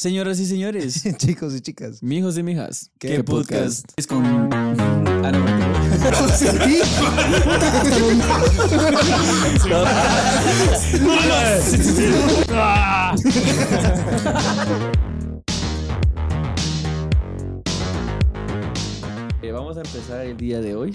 Señoras y señores, Chicos y chicas. mijos y mijas, ¿Qué ¿qué, podcast? podcast? Es con... Ah. Eh, vamos a empezar el día de hoy.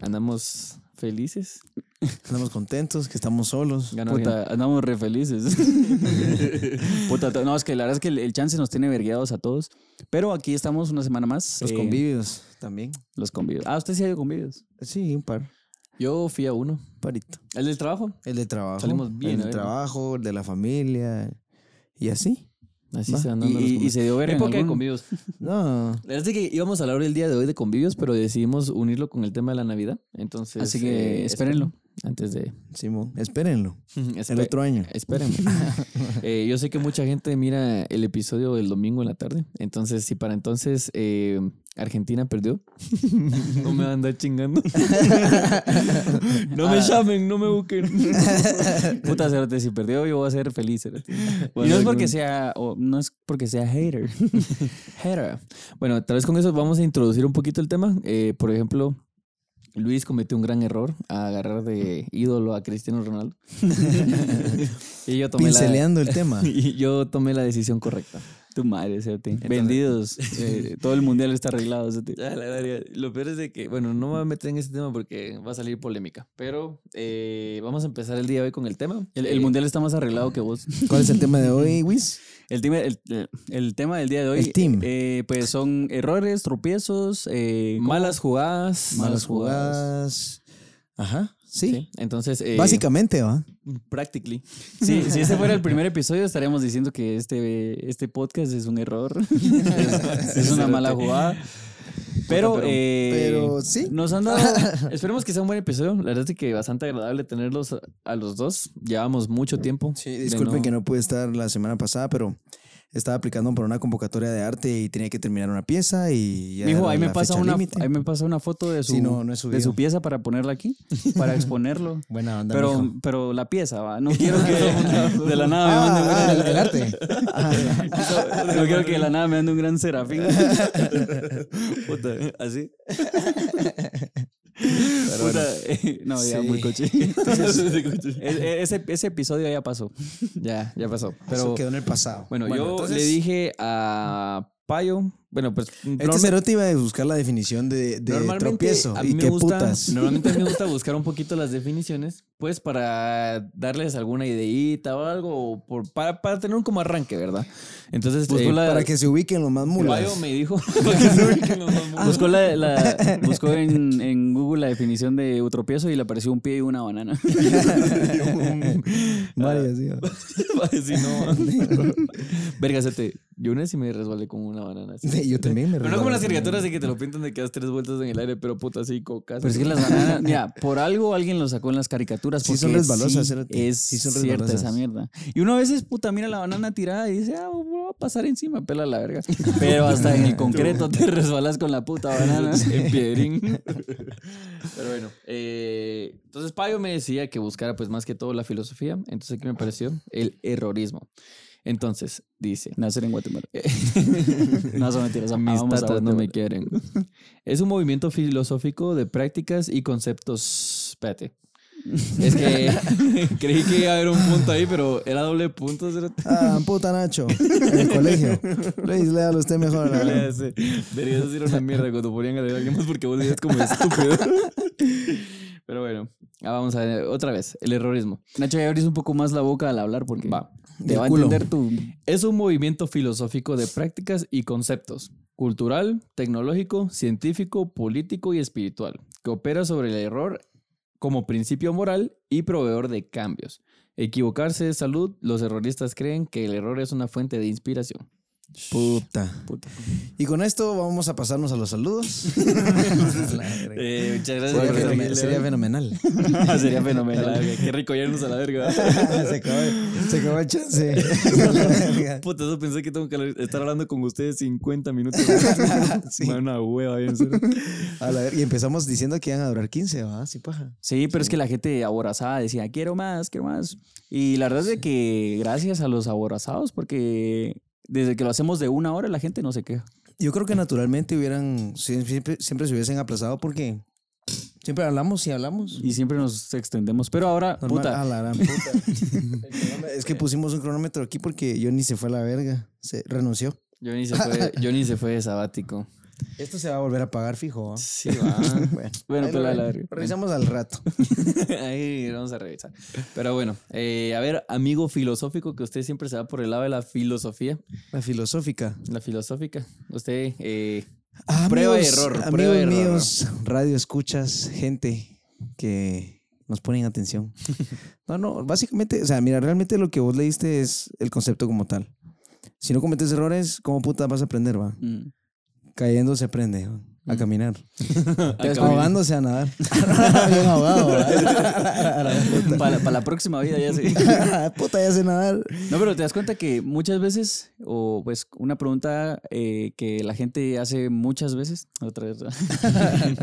Andamos felices. Estamos contentos que estamos solos. Puta, andamos re felices. Puta, no, es que la verdad es que el, el chance nos tiene vergueados a todos. Pero aquí estamos una semana más. Los eh, convivios también. Los convivios. Ah, usted sí ha ido convivios. Sí, un par. Yo fui a uno. Parito. ¿El del trabajo? El de trabajo. Salimos bien, El ¿eh? de trabajo, el de la familia. Y así. Así se andan Y, los y- se dio ver en Época de algún- convivios. No. La verdad es que íbamos a hablar el día de hoy de convivios, pero decidimos unirlo con el tema de la Navidad. Entonces, Así que eh, espérenlo. Antes de. Simón, espérenlo. El Espe- otro año. Espérenme. Eh, yo sé que mucha gente mira el episodio del domingo en la tarde. Entonces, si para entonces eh, Argentina perdió, no me van a andar chingando. no me llamen, no me busquen. Puta, cerote, si perdió, yo voy a ser feliz. Y no es porque sea, o no es porque sea hater. Hater. Bueno, tal vez con eso vamos a introducir un poquito el tema. Eh, por ejemplo, Luis cometió un gran error a agarrar de ídolo a Cristiano Ronaldo. y yo tomé la, Pinceleando el tema. y yo tomé la decisión correcta. Tu madre, cerote. Vendidos. eh, todo el mundial está arreglado, verga. Lo peor es de que, bueno, no me voy a meter en ese tema porque va a salir polémica. Pero eh, vamos a empezar el día de hoy con el tema. El, el Eh, mundial está más arreglado que vos. ¿Cuál es el tema de hoy, Wiz? El tema, el, el tema del día de hoy, El team. pues son errores, tropiezos, malas jugadas. Malas jugadas. Ajá. Sí. Sí, Entonces, eh, Básicamente, ¿va? practically. Sí, si ese fuera el primer episodio, estaríamos diciendo que este, este podcast es un error, es, es una mala jugada. Pero, pero- eh, Pero sí. Nos han dado. esperemos que sea un buen episodio. La verdad es que bastante agradable tenerlos a, a los dos. Llevamos mucho tiempo. Sí, disculpen que no pude estar la semana pasada, pero estaba aplicando por una convocatoria de arte y tenía que terminar una pieza y ya Mijo, ahí me, pasa una, límite. ahí me pasa una foto de su, Sí, no, no he de su pieza para ponerla aquí, para exponerlo. Buena onda, Pero, mijo. pero la pieza, va. No quiero que de la nada me manden Ah, ah, el, el arte. No quiero que de la nada me ande un gran serafín. Puta, así. Puta, eh, no, ya Sí. muy coche. E- ese, ese episodio ya pasó. Ya, ya pasó. Eso Pero quedó en el pasado. Bueno, yo entonces, le dije a Payo. Bueno, pues. Este norma- cerote iba a buscar la definición de, de tropiezo. a mí y me qué gusta, putas. normalmente a mí me gusta buscar un poquito las definiciones, pues para darles alguna ideita o algo, por, para, para tener un como arranque, ¿verdad? Entonces, Buscó eh, la- Para que se ubiquen los más mulas. Payo me dijo para que se ubiquen los más mulas. buscó, la, la- buscó en, en Google la definición de tropiezo y le apareció un pie y una banana. Varias, sí. Si no, verga, te- yo una vez sí me resbalé con una banana. así. Yo también me Pero no como las caricaturas de que te lo pintan de que das tres vueltas en el aire, pero puta así, cocas. Pero es que las bananas, mira, por algo alguien lo sacó en las caricaturas. Sí son resbalosas, sí es Sí son cierta resbalosas. esa mierda. Y uno a veces, puta, mira la banana tirada y dice, ah, voy a pasar encima, pela la verga. Pero hasta en el concreto te resbalas con la puta banana. en piedrín. Pero bueno, eh, entonces Payo me decía que buscara pues más que todo la filosofía. Entonces, ¿qué me pareció? El errorismo. Entonces, dice... Nacer en Guatemala. no son mentiras, Mis tatas no me quieren. Es un movimiento filosófico de prácticas y conceptos. Espérate. Es que creí que iba a haber un punto ahí, pero era doble punto. Ah, puta Nacho. En el colegio. Luis, léalo usted mejor. la verdad. Ese. Debería decir una mierda cuando ponían a leer a alguien más porque vos dirías como estúpido. Pero bueno, ah, vamos a ver otra vez. El errorismo. Nacho, ya abrís un poco más la boca al hablar porque Va. te Del va a culo. entender tu... Es un movimiento filosófico de prácticas y conceptos, cultural, tecnológico, científico, político y espiritual, que opera sobre el error como principio moral y proveedor de cambios. Equivocarse es salud, los erroristas creen que el error es una fuente de inspiración. Puta. Puta. Y con esto vamos a pasarnos a los saludos. Eh, muchas gracias. Sería, por fenomen- seguirle, sería ¿no? fenomenal. Sería fenomenal. Qué rico irnos a la verga. se, acabó, se acabó el chance. Puta, eso pensé que tengo que estar hablando con ustedes 50 minutos. Sí. Una hueva bien. A la y empezamos diciendo que iban a durar 15, ¿va? Sí, paja. Sí, pero es que la gente aborazada decía, quiero más, quiero más. Y la verdad es de que gracias a los aborazados, porque desde que lo hacemos de una hora, la gente no se queja. Yo creo que naturalmente hubieran, sie- siempre, siempre se hubiesen aplazado porque siempre hablamos y hablamos. Y siempre nos extendemos. Pero ahora, Normal. puta, la gran puta. El cronómetro- es que pusimos un cronómetro aquí porque Johnny se fue a la verga. Se renunció. Johnny se fue, Johnny se fue de sabático. Esto se va a volver a pagar fijo. ¿ah? Sí, va. Bueno, Bueno, pero a la. Revisamos al rato. Ahí vamos a revisar. Pero bueno, eh, a ver, amigo filosófico, que usted siempre se va por el lado de la filosofía, La filosófica. la filosófica. Usted, eh, Amigos, Prueba error, Amigos prueba y error. míos, radio escuchas, gente que nos ponen atención. No, no, básicamente, o sea, mira, realmente lo que vos leíste es el concepto como tal. Si no cometes errores, ¿cómo puta vas a aprender, va? mm, Cayendo se aprende ¿va? a caminar. caminar. Ahogándose a nadar. Bien ahogado, para la próxima vida ya sé. puta, ya sé nadar. No, pero te das cuenta que muchas veces, o pues una pregunta eh, que la gente hace muchas veces, otra vez,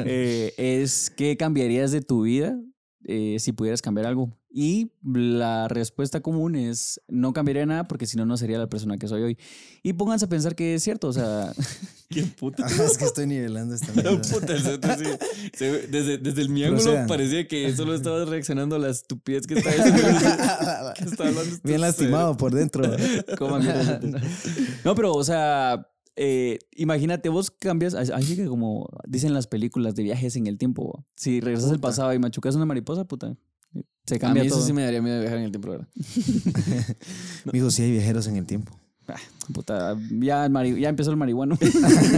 eh, es ¿qué cambiarías de tu vida eh, si pudieras cambiar algo? Y la respuesta común es no cambiaría nada porque si no, no sería la persona que soy hoy. Y pónganse a pensar que es cierto, o sea, Qué puta. Ah, es que estoy nivelando esta mierda. Puta, el cerote sí. Se ve- desde, desde el mi ángulo Procedan. parecía que solo estabas reaccionando a la estupidez que estaba diciendo. hablando este Bien lastimado por dentro. No, pero, o sea, eh, imagínate, vos cambias, así que como dicen las películas de viajes en el tiempo, si regresas al pasado y machucas una mariposa, puta, se A cambia mí eso sí me daría miedo de viajar en el tiempo, ¿verdad? Mijo, sí hay viajeros en el tiempo. Puta, ya, el mari- ya empezó el marihuano.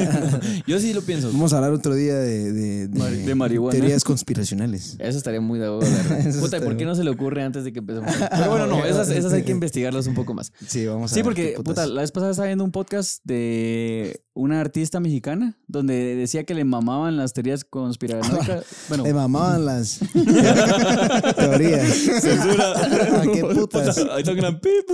Yo sí lo pienso. Vamos a hablar otro día de, de, Mari- de marihuana. teorías conspiracionales. Eso estaría muy de huevo, la verdad. Eso Puta, ¿y ¿por qué no se le ocurre antes de que empecemos? Pero bueno, no, esas, esas hay que investigarlas un poco más. Sí, vamos a Sí, porque, puta, la vez pasada estaba viendo un podcast de una artista mexicana donde decía que le mamaban las teorías conspiranoicas. Bueno, Me mamaban las teorías. Censura. ¿A qué putas? Ahí está gran pipo.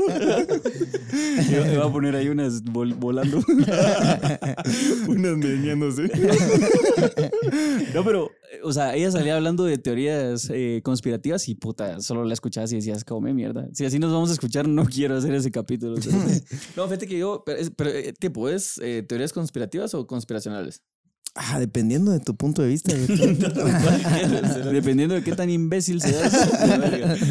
iba a poner ahí unas vol- volando. Unas meñándose. No, pero, o sea, ella salía hablando de teorías eh, conspirativas y puta, solo la escuchabas y decías, come mierda. Si así nos vamos a escuchar, no quiero hacer ese capítulo. No, fíjate que yo, pero, pero eh, tipo, ¿es eh, teorías conspirativas o conspiracionales? Ah, dependiendo de tu punto de vista. Dependiendo de qué tan imbécil seas.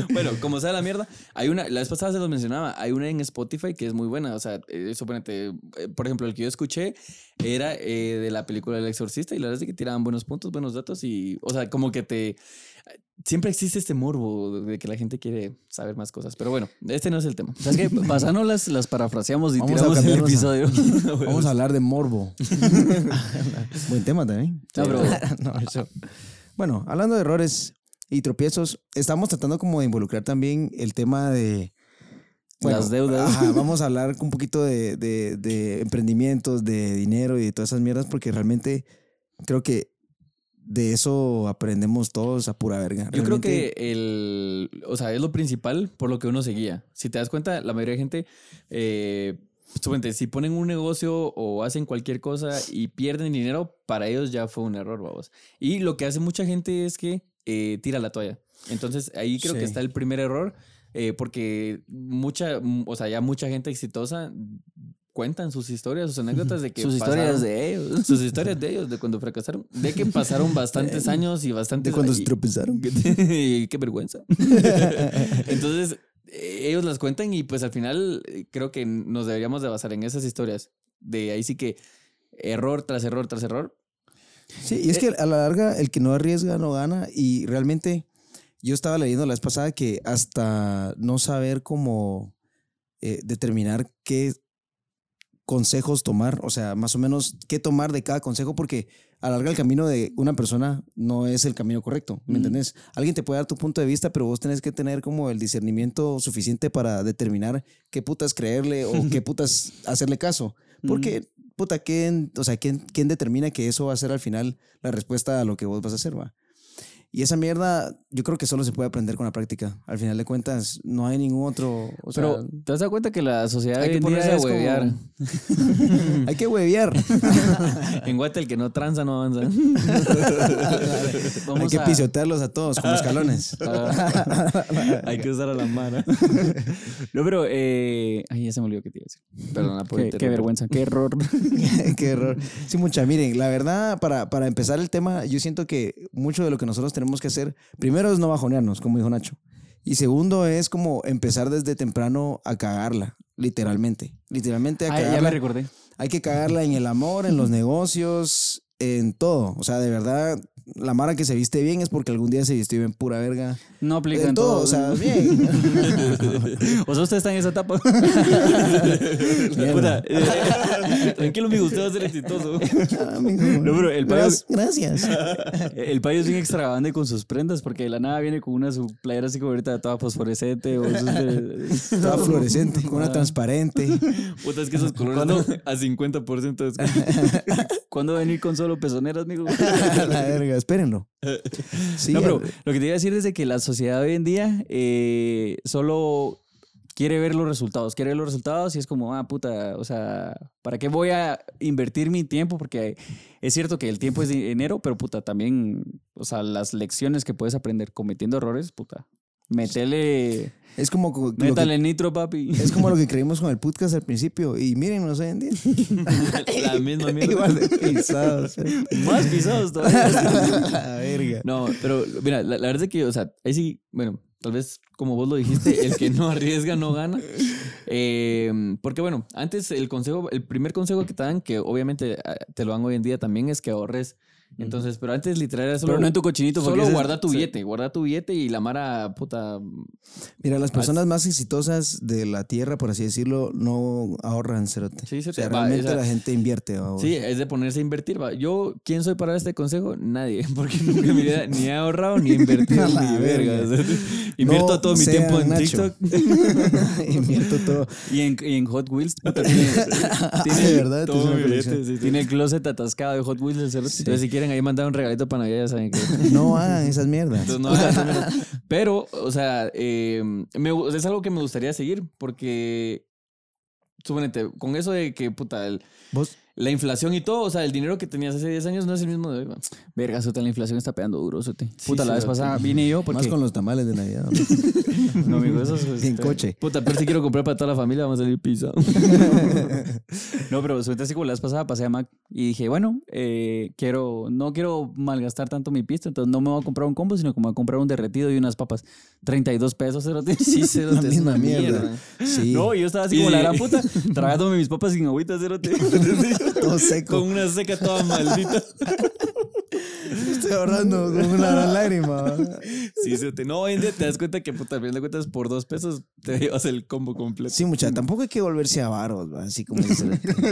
bueno, como sea la mierda, hay una, la vez pasada se los mencionaba, hay una en Spotify que es muy buena. O sea, eh, suponete, eh, por ejemplo, el que yo escuché era eh, de la película El Exorcista y la verdad es que tiraban buenos puntos, buenos datos y, o sea, como que te. Siempre existe este morbo de que la gente quiere saber más cosas. Pero bueno, este no es el tema. ¿Sabes qué? Pasando las, las parafraseamos y Vamos a tiramos el a- episodio. Vamos a hablar de morbo. Buen tema también. No, pero- No, eso. Bueno, hablando de errores y tropiezos, estamos tratando como de involucrar también el tema de... Las deudas. ajá, vamos a hablar un poquito de, de- de emprendimientos, de dinero y de todas esas mierdas, porque realmente creo que de eso aprendemos todos a pura verga. Yo creo que el, o sea, es lo principal por lo que uno se guía. Si te das cuenta, la mayoría de gente, eh, suponte, si ponen un negocio o hacen cualquier cosa y pierden dinero, para ellos ya fue un error, vamos. Y lo que hace mucha gente es que eh, tira la toalla. Entonces ahí creo que está el primer error, eh, porque mucha, o sea, ya mucha gente exitosa cuentan sus historias, sus anécdotas de que Sus pasaron- historias de ellos. sus historias de ellos, de cuando fracasaron, de que pasaron bastantes años y bastantes de cuando se tropezaron. qué qué vergüenza. Entonces, eh, ellos las cuentan y pues al final eh, creo que nos deberíamos de basar en esas historias. De ahí sí que error tras error tras error. Sí, y es que a la larga el que no arriesga no gana y realmente yo estaba leyendo la vez pasada que hasta no saber cómo eh, determinar qué consejos tomar, o sea, más o menos qué tomar de cada consejo, porque a la larga el camino de una persona no es el camino correcto, ¿me Mm. entendés? Alguien te puede dar tu punto de vista, pero vos tenés que tener como el discernimiento suficiente para determinar qué putas creerle o qué putas hacerle caso. Porque, puta, ¿quién, o sea, ¿quién, quién determina que eso va a ser al final la respuesta a lo que vos vas a hacer, va? Y esa mierda, yo creo que solo se puede aprender con la práctica. Al final de cuentas, no hay ningún otro. O sea, Pero, ¿te has dado cuenta que la sociedad Hay que hoy ponerse a como- huevear. hay que huevear. en Guate el que no tranza no avanza. hay que pisotearlos a todos como escalones. Hay que usar a la mano. no, pero... Eh... Ay, ya se me olvidó que te iba a decir. Perdona por Qué, qué vergüenza, qué error. Qué error. Sí, mucha. Miren, la verdad, para, para empezar el tema, yo siento que mucho de lo que nosotros tenemos que hacer, primero es no bajonearnos, como dijo Nacho. Y segundo es como empezar desde temprano a cagarla, literalmente. Literalmente a Ah, ya cagarla. me recordé. Hay que cagarla en el amor, en los negocios, en todo. O sea, de verdad, la mara que se viste bien es porque algún día se vistió bien pura verga. No aplica En en todo, o sea, bien. o sea, usted está en esa etapa. Puta, eh, tranquilo, amigo, usted va a ser exitoso. Ah. No, pero el payo, Gra- Gracias. el payo es bien extravagante con sus prendas porque de la nada viene con una su playera así como ahorita toda fosforescente o de- Toda fluorescente, con una transparente. Puta, es que esos colores están a 50% de descuento. ¿Cuándo venir con solo pezoneras, amigo? A la verga, espérenlo. Sí, no, pero lo que te iba a decir es de que la sociedad hoy en día eh, solo quiere ver los resultados, quiere ver los resultados y es como, ah, puta, o sea, ¿para qué voy a invertir mi tiempo? Porque es cierto que el tiempo es dinero, pero puta, también, o sea, las lecciones que puedes aprender cometiendo errores, puta, métele, es como co- lo que- métale nitro, papi. es como lo que creímos con el podcast al principio. Y miren, hoy en día. La misma mierda. Igual de pisados. Más pisados todavía. la verga. No, pero mira, la, la verdad es que, o sea, ahí sí, bueno, tal vez como vos lo dijiste, el que no arriesga no gana. Eh, porque bueno, antes el consejo, el primer consejo que te dan, que obviamente ah, te lo dan hoy en día también, es que ahorres. Entonces, pero antes literal era solo, Pero no en tu cochinito, porque solo ese es- guarda tu sí. billete, guarda tu billete y la mara puta. Mira, las personas más exitosas de la tierra, por así decirlo, no ahorran cerote. Sí, O sea. Va, realmente esa- la gente invierte. ¿va? Sí, es de ponerse a invertir. va. Yo, ¿quién soy para dar este consejo? Nadie, porque nunca en mi vida ni he ahorrado ni he invertido A la ni verga. verga. o sea, Invierto No todo mi sean tiempo en Nacho. TikTok. Invierto todo. Y en, y en Hot Wheels, puta, tiene, tiene, de verdad, todo es una mi colección. billete, sí, sí. tiene el closet atascado de Hot Wheels. el cerote. Entonces, si quieren ahí mandar un regalito para Navidad, ya saben que... No hagan esas mierdas. No hagan. Pero, o sea, eh, me es algo que me gustaría seguir porque, suponete, con eso de que, puta, el- Vos, la inflación y todo, o sea, el dinero que tenías hace 10 años no es el mismo de hoy. Verga, sota, la inflación está pegando duro, sote. Sí, Puta, la vez pasada vine yo porque... más con los tamales de Navidad. No, amigo, eso es... en coche. Puta, pero si quiero comprar para toda la familia, vamos a salir pizza. No, pero suerte así como la vez pasada pasé a Mac y dije, bueno, eh, quiero, no quiero malgastar tanto mi pista, entonces no me voy a comprar un combo, sino que me voy a comprar un derretido y unas papas. 32 pesos, cerote. Sí, cerote, La es misma una mierda. Sí, No, y yo estaba así Y como la gran puta, tragándome mis papas sin agüita, cerote. Todo seco. Con una seca toda maldita. Estoy ahorrando con una gran lágrima. Sí, cerote. No, hoy en día te das cuenta que, puta, al final de cuentas, por dos pesos te llevas el combo completo. Sí, mucha. Tampoco hay que volverse avaros, ¿va? así como dice.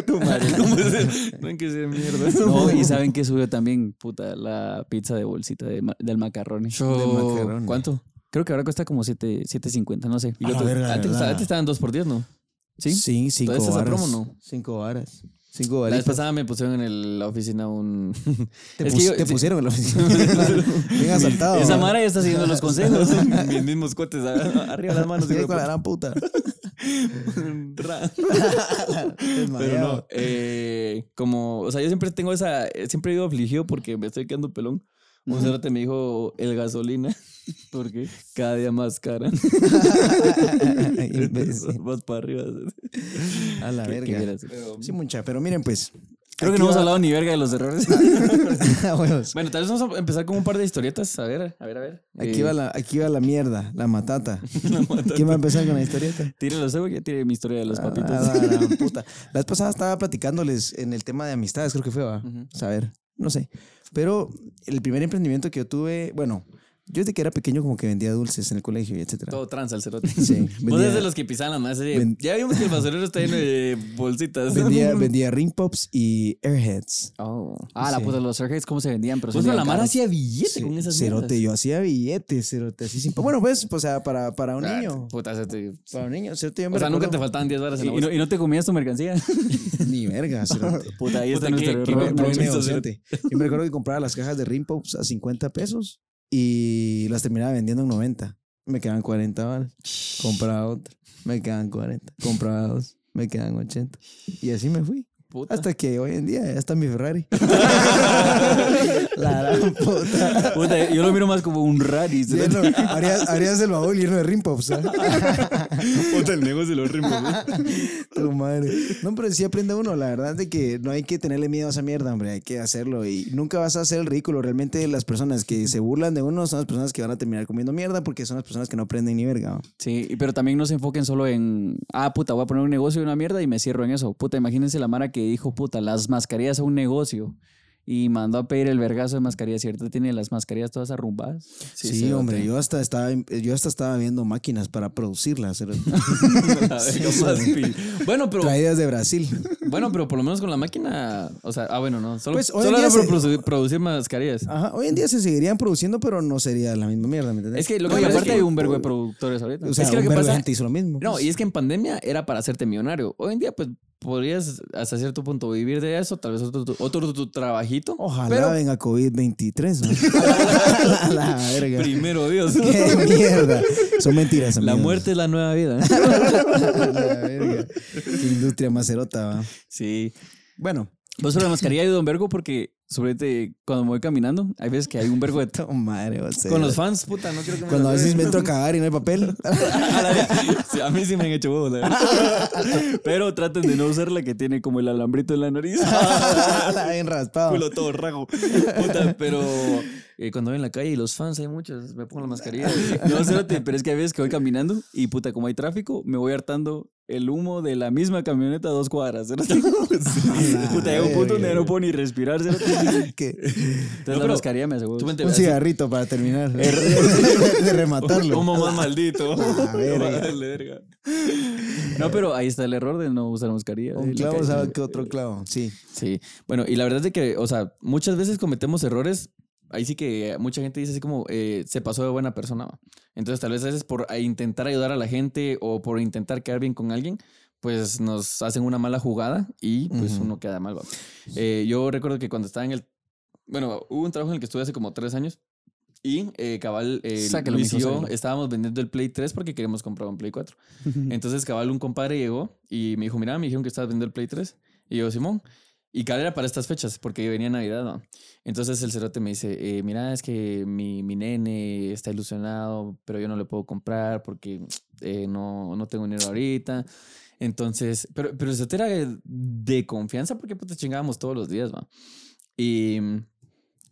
tu madre. No hay que ser mierda. No, y saben que subió también, puta, la pizza de bolsita de ma- del macarrón. Yo-. ¿Cuánto? Creo que ahora cuesta como 7 7.50, no sé. Y otro- verga, antes, antes estaban dos por diez, ¿no? ¿Sí? Sí, cinco ¿Todavía está esa varas. promo, no? Cinco varas. Cinco La vez pasada me pusieron en el- la oficina un... Te, pus- yo- te sí. pusieron en la oficina. Bien asaltado. Esa. Mara ya está siguiendo los consejos. Mis mismos cohetes. ah, Arriba las manos. Sí, con la gran puta. Pero no, eh, como, o sea, yo siempre tengo esa, eh, siempre he ido afligido porque me estoy quedando pelón. Un cerote me dijo el gasolina, ¿Por qué? cada día más cara. Vas para arriba. A la ¿Qué- qué verga. Sí, mucha. Pero miren, pues. Creo que no hemos hablado ni verga de los errores. Huevos. Bueno, tal vez vamos a empezar con un par de historietas. A ver, a ver, a ver. Aquí Eh, va la, aquí va la mierda, la matata. la matata. ¿Quién va a empezar con la historieta? Tírenlo, sé, ya tiene mi historia de los papitos. Ah, la puta. La vez pasada estaba platicándoles en el tema de amistades, creo que fue, ¿va? Ujú. Saber, no sé. Pero el primer emprendimiento que yo tuve, bueno, yo desde que era pequeño como que vendía dulces en el colegio y etcétera. Todo trans al cerote. Sí, Vos vendía- eres de los que pisaban las más. Ya vimos que el basurero está lleno de bolsitas. Vendía, vendía ring pops y airheads. Oh. Ah, la Sí. puta, los Airheads, ¿cómo se vendían? Pero Pues la mara hacía billete Sí, con esas cerote, mierdas. yo hacía billetes, cerote, así sin... Bueno, pues, o sea, para, para un Ah, niño. Puta, cerote. Para un niño, cerote, yo me O sea, nunca te faltaban 10 balas en ¿Y, la y no, bolsa. y no te comías tu mercancía? Ni verga, cerote. Puta, ahí Puta, está nuestro. Yo me recuerdo que compraba las cajas de ring pops a 50 pesos y las terminaba vendiendo en 90. Me quedaban 40 balas. Compraba otra. Me quedaban 40. Compraba dos. Me quedan 80. Y así me fui. Puta. Hasta que hoy en día ya está mi Ferrari. La gran puta. Puta, yo lo miro más como un rari. ¿sí? Lleno, harías, harías el baúl lleno de rimpops. ¿sabes? Puta, el negocio de los rimpos. Tu madre. No, pero sí aprende uno, la verdad, de que no hay que tenerle miedo a esa mierda, hombre. Hay que hacerlo y nunca vas a hacer el ridículo. Realmente las personas que se burlan de uno son las personas que van a terminar comiendo mierda porque son las personas que no aprenden ni verga. ¿no? Sí, y- pero también no se enfoquen solo en, ah, puta, voy a poner un negocio de una mierda y me cierro en eso. Puta, imagínense la Mara que dijo, puta, las mascarillas son un negocio. Y mandó a pedir el vergazo de mascarillas, ¿cierto? Tiene las mascarillas todas arrumbadas. Sí, hombre, yo hasta estaba yo hasta estaba viendo máquinas para producirlas, era- Bueno, pero traídas de Brasil. bueno, pero por lo menos con la máquina, o sea, ah bueno, no, solo, Pues, hoy solo en era se- produ- producir mascarillas. Ajá, hoy en día se seguirían produciendo, pero no sería la misma mierda, ¿me entiendes? Es que lo No, que es aparte que hay un vergo de productores ahorita. o sea, es que lo que pasa- gente hizo lo mismo. No, pues. y es que en pandemia era para hacerte millonario. Hoy en día, pues, podrías hasta cierto punto vivir de eso, tal vez otro, otro tu trabajito. Ojalá pero venga COVID-23. ¿no? a la verga. primero Dios. Qué mierda. Son mentiras. La amigos. muerte es la nueva vida. La verga. Qué industria macerota, va. Sí. Bueno, Vos sobre la mascarilla ayuda un vergo porque, sobre cuando me voy caminando, hay veces que hay un vergo de... madre, ser. Con los fans, puta, no quiero que me Cuando a veces me entro a cagar y no hay papel. A la vez. Sí, a mí sí me han hecho huevos, la verdad. Pero traten de no usar la que tiene como el alambrito en la nariz. Bien raspado. Culo todo rago. Puta, pero eh, cuando voy en la calle y los fans hay muchos, me pongo la mascarilla. No, cérate, pero es que hay veces que voy caminando y puta, como hay tráfico, me voy hartando el humo de la misma camioneta a dos cuadras. cérate. puta, llega un punto donde no puedo ni respirar. cérate. Que- Entonces la pero mascarilla me vente, Un así, cigarrito para terminar. de rematarlo. Humo más maldito. A ver, No, eh. vale, verga. No, pero ahí está el error de no usar mascarilla. Un la clavo sabe que otro clavo. Sí. Sí, bueno, y la verdad es de que, o sea, muchas veces cometemos errores. Ahí sí que mucha gente dice así como, eh, se pasó de buena persona. Entonces, tal vez a veces por intentar ayudar a la gente o por intentar quedar bien con alguien, pues nos hacen una mala jugada y pues Ujú. uno queda mal. Eh, yo recuerdo que cuando estaba en el, bueno, hubo un trabajo en el que estuve hace como tres años y eh, cabal, eh, Sáquelo, Luis y yo sáquelo. estábamos vendiendo el Play 3 porque queríamos comprar un Play 4. Entonces, cabal, un compadre llegó y me dijo, mira, me dijeron que estabas vendiendo el Play 3. Y yo, Simón. Y cabal era para estas fechas, porque venía Navidad, ¿no? Entonces el cerote me dice, eh, mira, es que mi, mi nene está ilusionado, pero yo no le puedo comprar porque eh, no, no tengo dinero ahorita. Entonces, pero, pero era de, confianza porque pues, te chingábamos todos los días, ¿va? Y...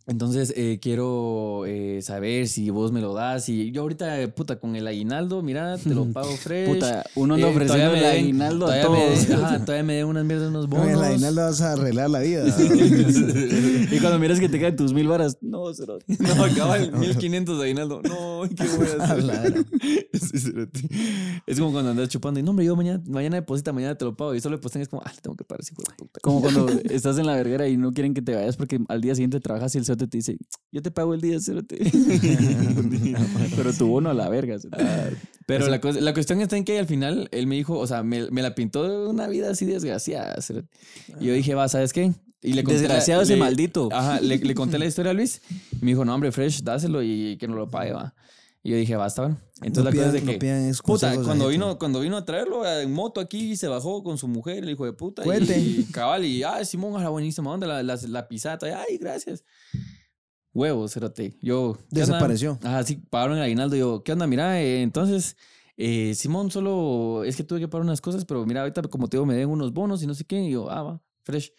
Entonces, eh, quiero eh, saber si vos me lo das. Y yo ahorita, puta, con el aguinaldo, mira, te lo pago fresh. Puta, uno anda Eh, ofreciendo todavía el den- aguinaldo a todavía me todos. ajá, todavía me den unas mierdas, unos No, bonos. la aguinaldo vas a arreglar la vida. y cuando miras que te caen tus mil varas, no, cero. No, acaba el 1500 de aguinaldo. No, ¿qué voy a hacer? Es como cuando andas chupando y no, hombre, yo mañana, mañana deposita, mañana te lo pago. Y solo depositan es como, ah, tengo que pagar puta. Como cuando estás en la verguera y no quieren que te vayas porque al día siguiente trabajas y el cerote te dice, yo te pago el día, cerote. Pero tu bono a la verga. cerote. Pero la, cosa- la cuestión está en que al final él me dijo, o sea, me, me la pintó de una vida así desgraciada. cerote. Y yo dije, va, ¿sabes qué? Y le conté la- Desgraciado ese le- maldito. Ajá, le, le conté la historia a Luis y me dijo, no, hombre, Fresh, dáselo y que no lo pague, va. Y yo dije, basta, va. Entonces No la cosa pidan- es de no que... esos Puta, cuando gente. vino, cuando vino a traerlo eh, en moto aquí, se bajó con su mujer, el hijo de puta. Cuente. Y cabal, y, ah, Simón, a la buenísima onda, la, la, la pisata. y, Ay, gracias. Huevos, cerote. Yo... Desapareció. Ajá, sí, pagaron el aguinaldo. Yo, ¿qué onda? Mira, eh, entonces... eh, Simón, solo es que tuve que pagar unas cosas, pero mira, ahorita como te digo, me den unos bonos y no sé qué. Y yo, ah, va, fresh.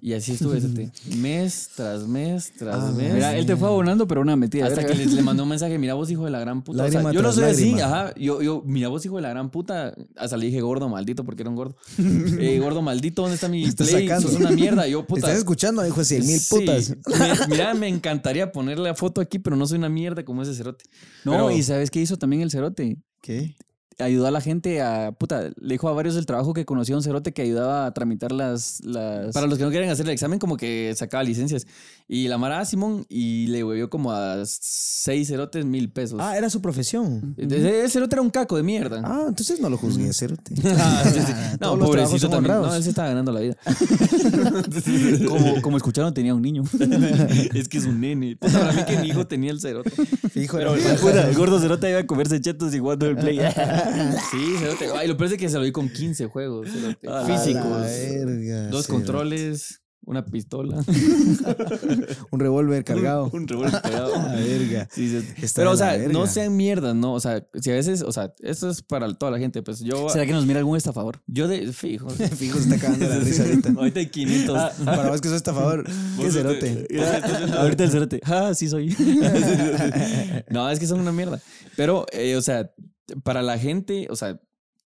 Y así estuve, cerote, mes tras mes tras Ah, mes. Mira, él te fue abonando, pero una metida. Hasta que le, le mandó un mensaje, mira vos hijo de la gran puta. O sea, Lágrima yo no soy así, ajá. Yo, yo, mira vos hijo de la gran puta. Hasta le dije gordo maldito porque era un gordo. Eh, gordo maldito, ¿dónde está mi Estás play? sacando. Sos una mierda. Yo, puta. ¿Estás escuchando, hijo de 100 mil Sí. putas? Me- mira, me encantaría ponerle la foto aquí, pero no soy una mierda como ese cerote. No, Pero- y ¿sabes qué hizo también el cerote? ¿Qué? Ayudó a la gente a. Puta, le dijo a varios del trabajo que conocía a un cerote que ayudaba a tramitar las. las Para los que no quieren hacer el examen, como que sacaba licencias. Y la Mara Simón y le huevió como a seis cerotes mil pesos. Ah, era su profesión. Ese cerote era un caco de mierda. Ah, entonces no lo juzgué, cerote. Ah, sí, sí. No, Todos los trabajos pobrecito también. honrados. No, él se estaba ganando la vida. como, como escucharon, tenía un niño. es que es un nene. Puta, para mí que mi hijo tenía el cerote. Fijo, Pero el gordo cerote iba a comerse chetos y jugando el play. Sí, cerote. Ay, lo peor es que se lo vi con 15 juegos, cerote. Físicos. Verga, Dos cerote. controles, una pistola. Un revólver cargado. un revólver. A la verga. Sí, sí. Está Pero, o sea, verga. no sean mierdas, ¿no? O sea, si a veces, o sea, esto es para toda la gente, pues yo. ¿Será que nos mira algún estafador? Yo de. Fijo. Fijo, se está cagando la risa ahorita. Ahorita hay 500. Para vos que sos estafador. Qué cerote. Ahorita el cerote. Ah, sí soy. no, es que son una mierda. Pero, eh, o sea, para la gente, o sea,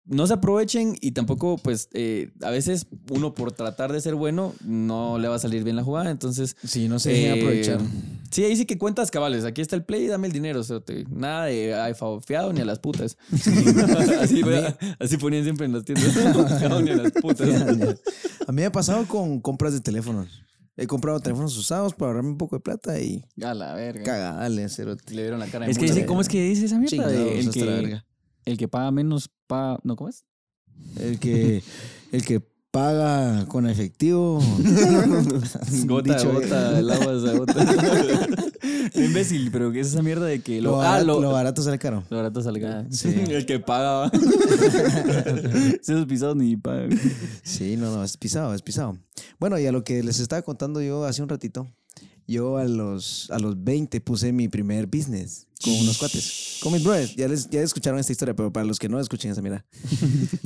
no se aprovechen y tampoco, pues, eh, a veces uno por tratar de ser bueno no le va a salir bien la jugada. Entonces, Sí, no se dejen eh, aprovechar. Sí, ahí sí que cuentas cabales. Aquí está el play, dame el dinero. cerote. Nada de ay, fiado ni a las putas. así, así ponían siempre en las tiendas. Fiado ni a las putas. A mí me ha pasado con compras de teléfonos. He comprado teléfonos usados para ahorrarme un poco de plata y A la verga. cagadale, cerote. Le vieron la cara Es que dice, ¿cómo es que dice esa mierda? Chingados, De el, que, verga. el que paga menos paga. ¿No cómo es? El que, el que paga con efectivo. Gota Dicho, a gota, el agua se agota. Imbécil, pero ¿qué es esa mierda de que Lo, lo. ah, barato, lo. lo barato sale caro. Lo barato salga. Sí. El que paga. Esos pisados ni pagan. Sí, no, no, es pisado, es pisado. Bueno, y a lo que les estaba contando yo hace un ratito, yo a los, a los 20 puse mi primer business con unos cuates, con mis brothers. Ya, les, ya escucharon esta historia, pero para los que no escuchen esa mira.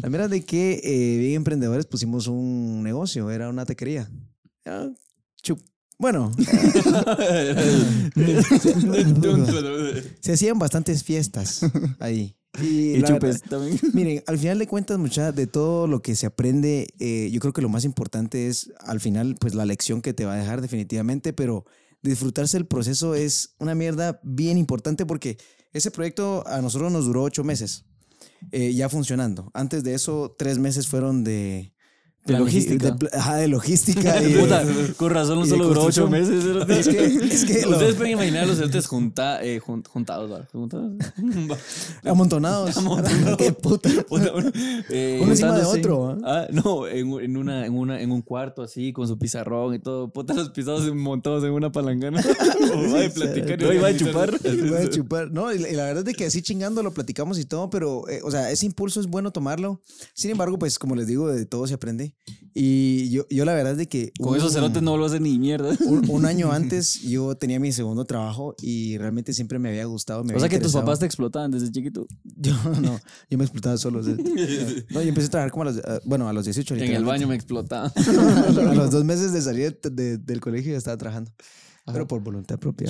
La mira de que eh, bien emprendedores pusimos un negocio, era una tequería. Ah, chup. Bueno, se hacían bastantes fiestas ahí. Y, Y la chupes también. Miren, al final de cuentas, mucha de todo lo que se aprende, eh, yo creo que lo más importante es al final, pues la lección que te va a dejar definitivamente, pero disfrutarse el proceso es una mierda bien importante porque ese proyecto a nosotros nos duró ocho meses eh, ya funcionando. Antes de eso, tres meses fueron de... De logística. de ajá, de logística. y Puta, con razón no solo duró ocho meses. es que, es que lo- Ustedes pueden imaginar a los cerotes junta, eh, jun- juntados, ¿va? ¿Juntados? amontonados. Qué puta. Eh, Uno encima de otro, ¿ah? Ah, no, en, un- en una, en, una, en un cuarto así, con su pizarrón y todo. Puta, los pisados montados en una palangana. Va a platicar y iba a chupar. Voy a chupar. No, y la, verdad es que así chingando lo platicamos y todo, pero, eh, o sea, ese impulso es bueno tomarlo. Sin embargo, pues, como les digo, de todo se aprende. Y yo, yo la verdad es de que... Con un- esos cerotes no lo hacen ni mierda. Un, un año antes yo tenía mi segundo trabajo y realmente siempre me había gustado. Me O sea había que tus papás te explotaban desde chiquito. Yo no, yo me explotaba solo. o sea, no, yo empecé a trabajar como a los, ah, bueno, a los 18. En el baño me explotaba. a los dos meses de salir de- de- del colegio ya estaba trabajando. Pero por voluntad propia.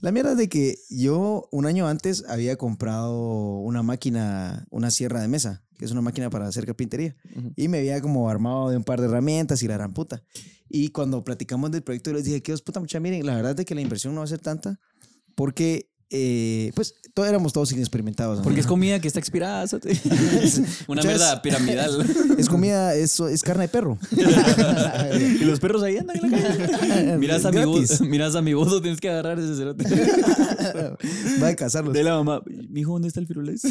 La mierda es de que yo un año antes había comprado una máquina, una sierra de mesa, que es una máquina para hacer carpintería. Y me había como armado de un par de herramientas y la gran puta. Y cuando platicamos del proyecto, yo les dije, que os puta mucha, miren, la verdad es de que la inversión no va a ser tanta, porque eh, pues todos éramos todos inexperimentados. ¿no? Porque es comida que está expirada. Una mierda piramidal. es comida, es, es carne de perro. y los perros ahí andan en la calle. Miras a, mi voz, miras a mi voz, tienes que agarrar ese cerote. Va a cazarlos. De la mamá. Mi hijo, ¿dónde está el firulés?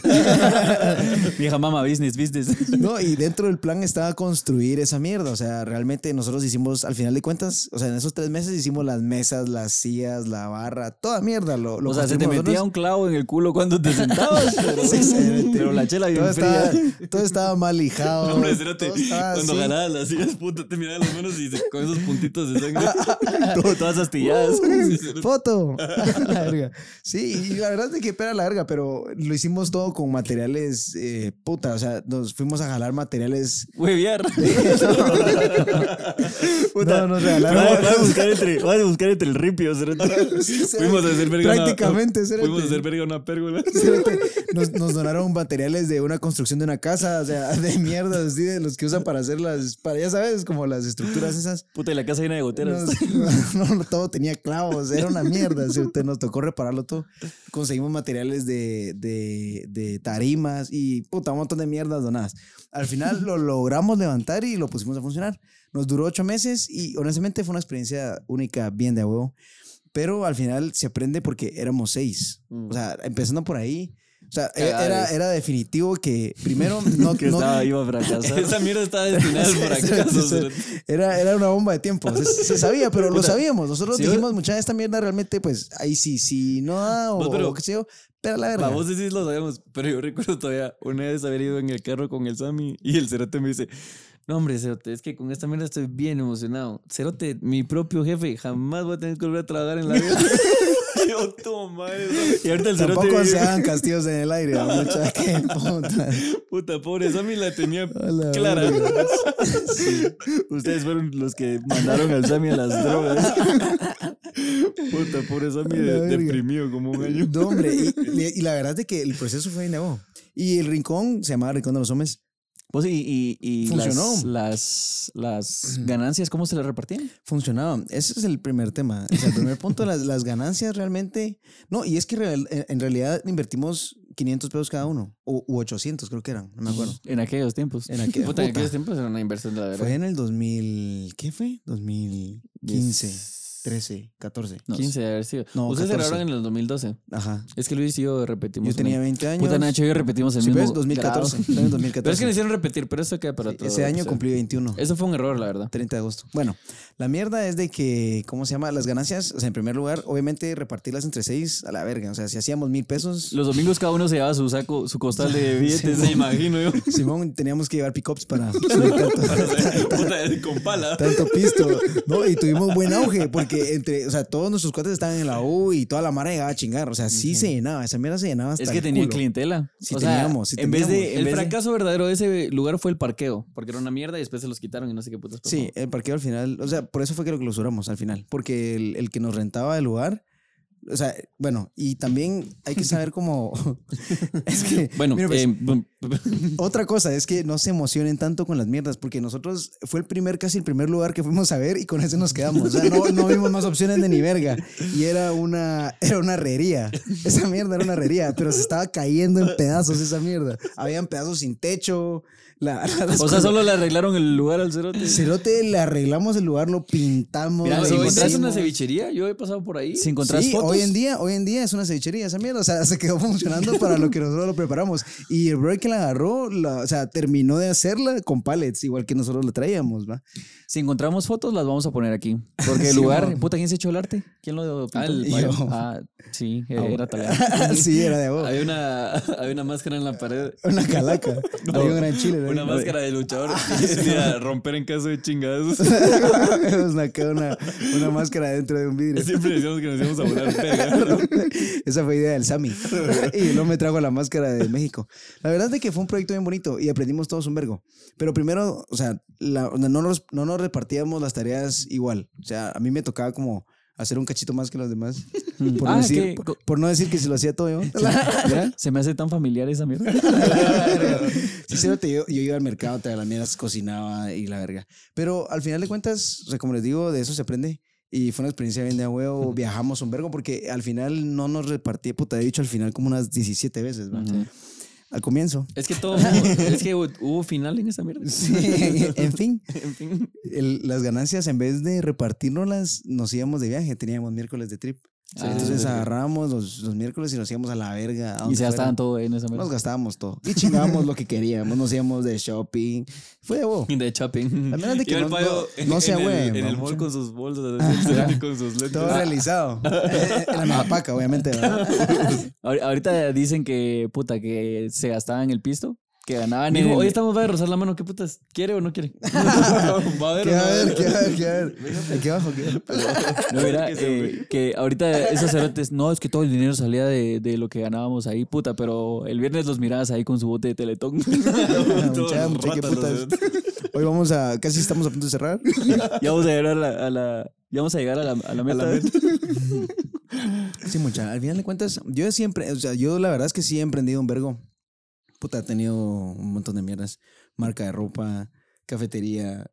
Mi hija, mamá, business, business. No, y dentro del plan estaba construir esa mierda. O sea, realmente nosotros hicimos, al final de cuentas, o sea, en esos tres meses hicimos las mesas, las sillas, la barra, toda mierda. Lo, lo o sea, se te metía un clavo en el culo cuando te sentabas. Pero, Sí, sí, pero la chela bien todo estaba, fría. todo estaba mal lijado. Hombre, cerote, todo estaba cuando jalabas las sillas, puta, te mirabas las manos y con esos puntitos de sangre. Todas astilladas. Uh, foto. La verga. Sí, y la verdad es que espera la verga, pero lo hicimos todo con materiales, eh, puta, o sea, nos fuimos a jalar materiales. Hueviar. No, nos Vas regalaron. a buscar entre, vas a buscar entre el ripio. cerote. Fuimos a hacer verga una- Cerote. Fuimos a hacer verga una pérgola. Nos, nos donaron materiales de una construcción de una casa, o sea, de mierda, así de los que usan para hacer las, para ya sabes, como las estructuras esas. Puta, y la casa llena de goteras. Nos, no, todo tenía clavos, era una mierda. Entonces nos tocó repararlo todo. Conseguimos materiales de, de, de tarimas y puta, un montón de mierdas donadas. Al final lo logramos levantar y lo pusimos a funcionar. Nos duró ocho meses y honestamente fue una experiencia única, bien de huevo. Pero al final se aprende porque éramos seis. Mm. O sea, empezando por ahí. O sea, e- era, era definitivo que primero no, Que no- estaba, iba a fracasar. Esa mierda está destinada al fracaso. Sí, sí, sí. Era, era una bomba de tiempo. Se, se sabía, pero lo sabíamos. Nosotros Sí, dijimos, mucha esta mierda realmente, pues ahí sí, sí, no da o, pero- o qué sé yo, pero a la verga. Vamos sí lo sabemos, pero yo recuerdo todavía una vez haber ido en el carro con el Sammy y el Cerote me dice, no hombre, Cerote, es que con esta mierda estoy bien emocionado. Cerote, mi propio jefe, jamás voy a tener que volver a trabajar en la vida. yo, toma eso. Y ahorita el Cerote, Tampoco se hagan castillos en el aire, ¿no? mucha que puta. puta, pobre Sammy la tenía A la clara. verga. Ustedes fueron los que mandaron al Sammy a las drogas. puta, pobre Sammy de- deprimido como un año. No, hombre, y, y la verdad es que el proceso fue nuevo. Y el rincón se llamaba Rincón de los Hombres. Pues, y, y, y Funcionó. Las, las, las ganancias, ¿cómo se las repartían? Funcionaba. Ese es el primer tema. O sea, el primer punto, las, las ganancias realmente. No, y es que real- en realidad invertimos 500 pesos cada uno. O, u 800, creo que eran. No me acuerdo. En aquellos tiempos. En aquel, Puta, en aquellos tiempos era una inversión de la verdad. Fue en el 2000. ¿Qué fue? 2015, 13, 14. No, 15 de haber sido. No, Ustedes 14. cerraron en el 2012. Ajá. Es que Luis y yo repetimos. Yo tenía una- 20 años. Puta Nacho, yo repetimos el Sí, mismo. ves, 2014. grado. Fue en el 2014. Pero es que me hicieron repetir, pero eso queda para Sí, otro Ese año cumplí 21. Eso fue un error, la verdad. 30 de agosto. Bueno, la mierda es de que, ¿cómo se llama? Las ganancias, o sea, en primer lugar, obviamente repartirlas entre seis a la verga. O sea, si hacíamos mil pesos, Los domingos cada uno se llevaba su saco, su costal de billetes. Me imagino yo. Simón, teníamos que llevar pick-ups para Puta, con pala. tanto pisto. No, y tuvimos buen auge porque entre, o sea, todos nuestros cuates estaban en la U y toda la mara llegaba a chingar. O sea, sí se llenaba, esa mierda se llenaba hasta Es que el tenían culo. clientela. Sí O sea, teníamos, sí en vez de. teníamos. en El vez de- fracaso verdadero de ese lugar fue el parqueo, porque era una mierda y después se los quitaron y no sé qué putas pasó. Sí, el parqueo al final, o sea, por eso fue que lo clausuramos al final, porque el, el que nos rentaba el lugar, o sea, bueno, y también hay que saber cómo, es que, Bueno, mira, pues, eh, otra cosa es que no se emocionen tanto con las mierdas, porque nosotros fue el primer, casi el primer lugar que fuimos a ver y con ese nos quedamos, o sea, no, no vimos más opciones de ni verga, y era una, era una herrería, esa mierda era una herrería, pero se estaba cayendo en pedazos esa mierda, habían pedazos sin techo, la, O sea, solo le arreglaron el lugar al cerote. Cerote, le arreglamos el lugar, lo pintamos. Mira, lo si ¿Eso encontrás es una cevichería? Yo he pasado por ahí. Si encontrás Sí, fotos. hoy en día, hoy en día es una cevichería esa mierda, o sea, se quedó funcionando para lo que nosotros lo preparamos. Y el brother que la agarró, la- o sea, terminó de hacerla con pallets, igual que nosotros la traíamos, ¿va? Si encontramos fotos, las vamos a poner aquí. Porque el Sí, lugar. Puta, ¿quién se echó el arte? ¿Quién lo pintó? Ah, el Yo. Ah, sí, Ah, era italiano. sí, era de vos. Hay una, hay una máscara en la pared. Una calaca. Había un gran chile. ¿no? Una máscara de luchador decía romper en caso de chingados. Nos sacó una, una máscara dentro de un vidrio. Siempre decíamos que nos íbamos a volar. Esa fue idea del Sammy. Y luego me trajo la máscara de México. La verdad es que fue un proyecto bien bonito y aprendimos todos un vergo. Pero primero, o sea, la- no, nos, no nos repartíamos las tareas igual. O sea, a mí me tocaba como hacer un cachito más que los demás. Por, Ah, no, decir, que- por, por no decir que se lo hacía todo yo. ¿Ya? Se me hace tan familiar esa mierda. Sí, cerote, yo, yo iba al mercado, traía las mierdas, cocinaba y la verga. Pero al final de cuentas, como les digo, de eso se aprende. Y fue una experiencia bien de huevo. Viajamos un vergo porque al final no nos repartí, puta, he dicho al final como unas 17 veces, ¿va? Al comienzo. Es que todo. Es que hubo, final en esa mierda. Sí, en fin, En fin. el- las ganancias en vez de repartirnoslas, nos íbamos de viaje, teníamos miércoles de trip. Ah, Entonces sí. agarrábamos los, los miércoles y nos íbamos a la verga. a Y se gastaban todo en esa Nos gastábamos todo. Y chingábamos lo que queríamos. Nos íbamos de shopping. Fue de huevo. De shopping. Al menos de que no- no- no se en, el, en mall con sus bolsas, con sus lentes. Todo realizado. en la Mapaca, obviamente. Ahorita dicen que, puta, que se gastaban el pisto, que ganaban en el- hoy estamos, va a rozar la mano, ¿qué putas? ¿Quiere o no quiere? va a ver, ¿Qué o no va a ver? ¿Qué va a ver? ¿Qué va a ver? Aquí abajo, ¿qué? No, mira, eh, que ahorita esos cerotes, no, es que todo el dinero salía de, de lo que ganábamos ahí, puta, pero el viernes los mirabas ahí con su bote de teletón. Mucha, mucha, qué putas. Hoy vamos a, casi estamos a punto de cerrar. ya vamos a llegar a la, a la- ya vamos a llegar a la, a la meta. Sí, mucha. Al final de cuentas, yo siempre, o sea, yo la verdad es que sí he emprendido un vergo. Puta, he tenido un montón de mierdas. Marca de ropa, cafetería,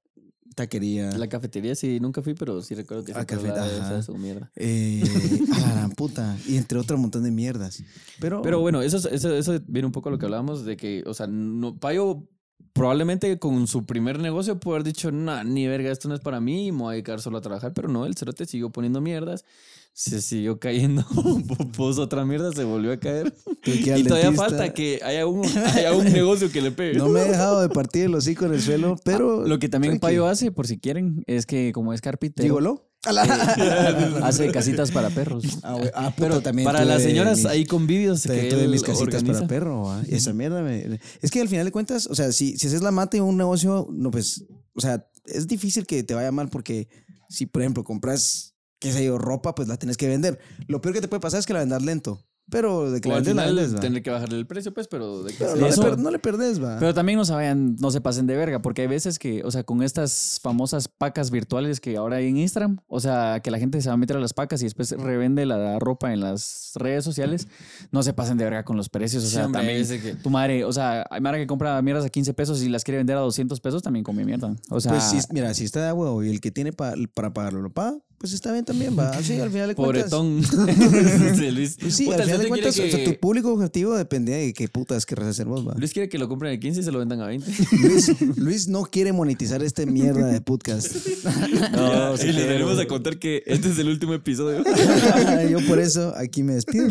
taquería. La cafetería sí, nunca fui, pero sí recuerdo que Ah, se hablaba de esa su mierda. Eh, a la gran puta. Y entre otro montón de mierdas. Pero, Pero bueno, eso, es- eso, eso viene un poco a lo que hablábamos de que, o sea, no, Payo probablemente con su primer negocio puede haber dicho, nah, ni verga, esto no es para mí, me voy a dedicar solo a trabajar, pero no, el cerote siguió poniendo mierdas, se siguió cayendo, puso otra mierda, se volvió a caer. Y todavía dentista. falta que haya un, haya un negocio que le pegue. No me he dejado de partir el hocico en el suelo, pero. Ah, Lo que también. Payo hace, por si quieren, es que como es carpintero, ¿Gigoló? hace casitas para perros. Ah, güey. Ah, puta, Pero también Para las señoras mis- ahí convivios que tuve mis casitas organiza. para perro. esa mierda me- Es que al final de cuentas, o sea, si, si haces la mate en un negocio, no, pues, o sea, es difícil que te vaya mal porque si, por ejemplo, compras, qué sé yo, ropa, pues la tienes que vender. Lo peor que te puede pasar es que la vendas lento. Pero de que O la al vendes, la final vendes, va. tendré que bajarle el precio, pues, pero de que Pero no, Eso- le per- no le perdés, va. Pero también no se vayan, no se pasen de verga, porque hay veces que, o sea, con estas famosas pacas virtuales que ahora hay en Instagram, o sea, que la gente se va a meter a las pacas y después revende la ropa en las redes sociales, no se pasen de verga con los precios, o Sí, sea, hombre, también que- tu madre, o sea, hay madre que compra mierdas a 15 pesos y las quiere vender a 200 pesos, también come mierda. O sea, Pues sí, mira, si está de huevo y el que tiene pa- para pagarlo lo paga, pues está bien también, va. Sí, al final cuentas. Pobretón. Sí, Luis. Pues sí, Puta, al el final de cerote cuentas, quiere o sea, que- tu público objetivo depende de qué putas querrás hacer vos, va. Luis quiere que lo compren a 15 y se lo vendan a 20. Luis, Luis no quiere monetizar este mierda de podcast. no, sí y le venimos a contar que este es el último episodio. Yo por eso aquí me despido.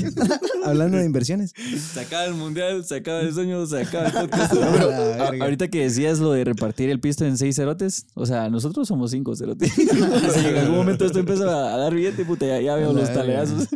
Hablando de inversiones. Se acaba el mundial, se acaba el sueño, se acaba el podcast. A- ahorita que decías lo de repartir el pisto en seis cerotes, o sea, nosotros somos cinco cerotes. Sea, en algún momento esto empieza a, dar billete, puta, ya, ya veo la los verga. taleazos.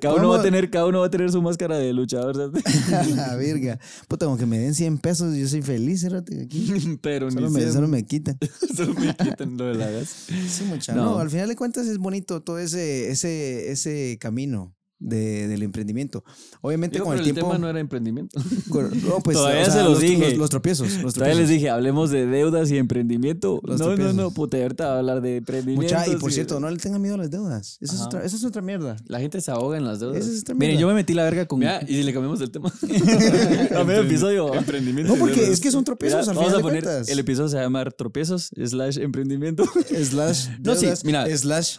Cada uno, va a tener, cada uno va a tener su máscara de luchador. ¿sabes? La verga. Puta, como que me den 100 pesos, yo soy feliz, cerote, aquí. Pero Solo ni me, solo me quitan. Solo me quitan lo de la gas. Sí, mucha. No. No. al final de cuentas es bonito todo ese, ese, ese camino de, del emprendimiento. Obviamente Digo, con pero el el tiempo. tema no era emprendimiento. con- no, pues, Todavía o sea, se los los, dije. Los, los tropiezos. Los Todavía les dije, hablemos de deudas y emprendimiento. Los no, no, tropiezos. no, puta, ahorita va a hablar de emprendimiento. Mucha, y por cierto, no le tengan miedo a las deudas. Esa es, otra, esa es otra mierda. La gente se ahoga en las deudas. Esa es otra Miren, mierda. yo me metí la verga con... Mira, y si le cambiamos el tema. a medio episodio. Emprendimiento. No, porque es que son Mira, tropiezos al vamos final a de poner, cuentas. el episodio se va a llamar tropiezos slash emprendimiento. Slash. No, sí, mira. Slash.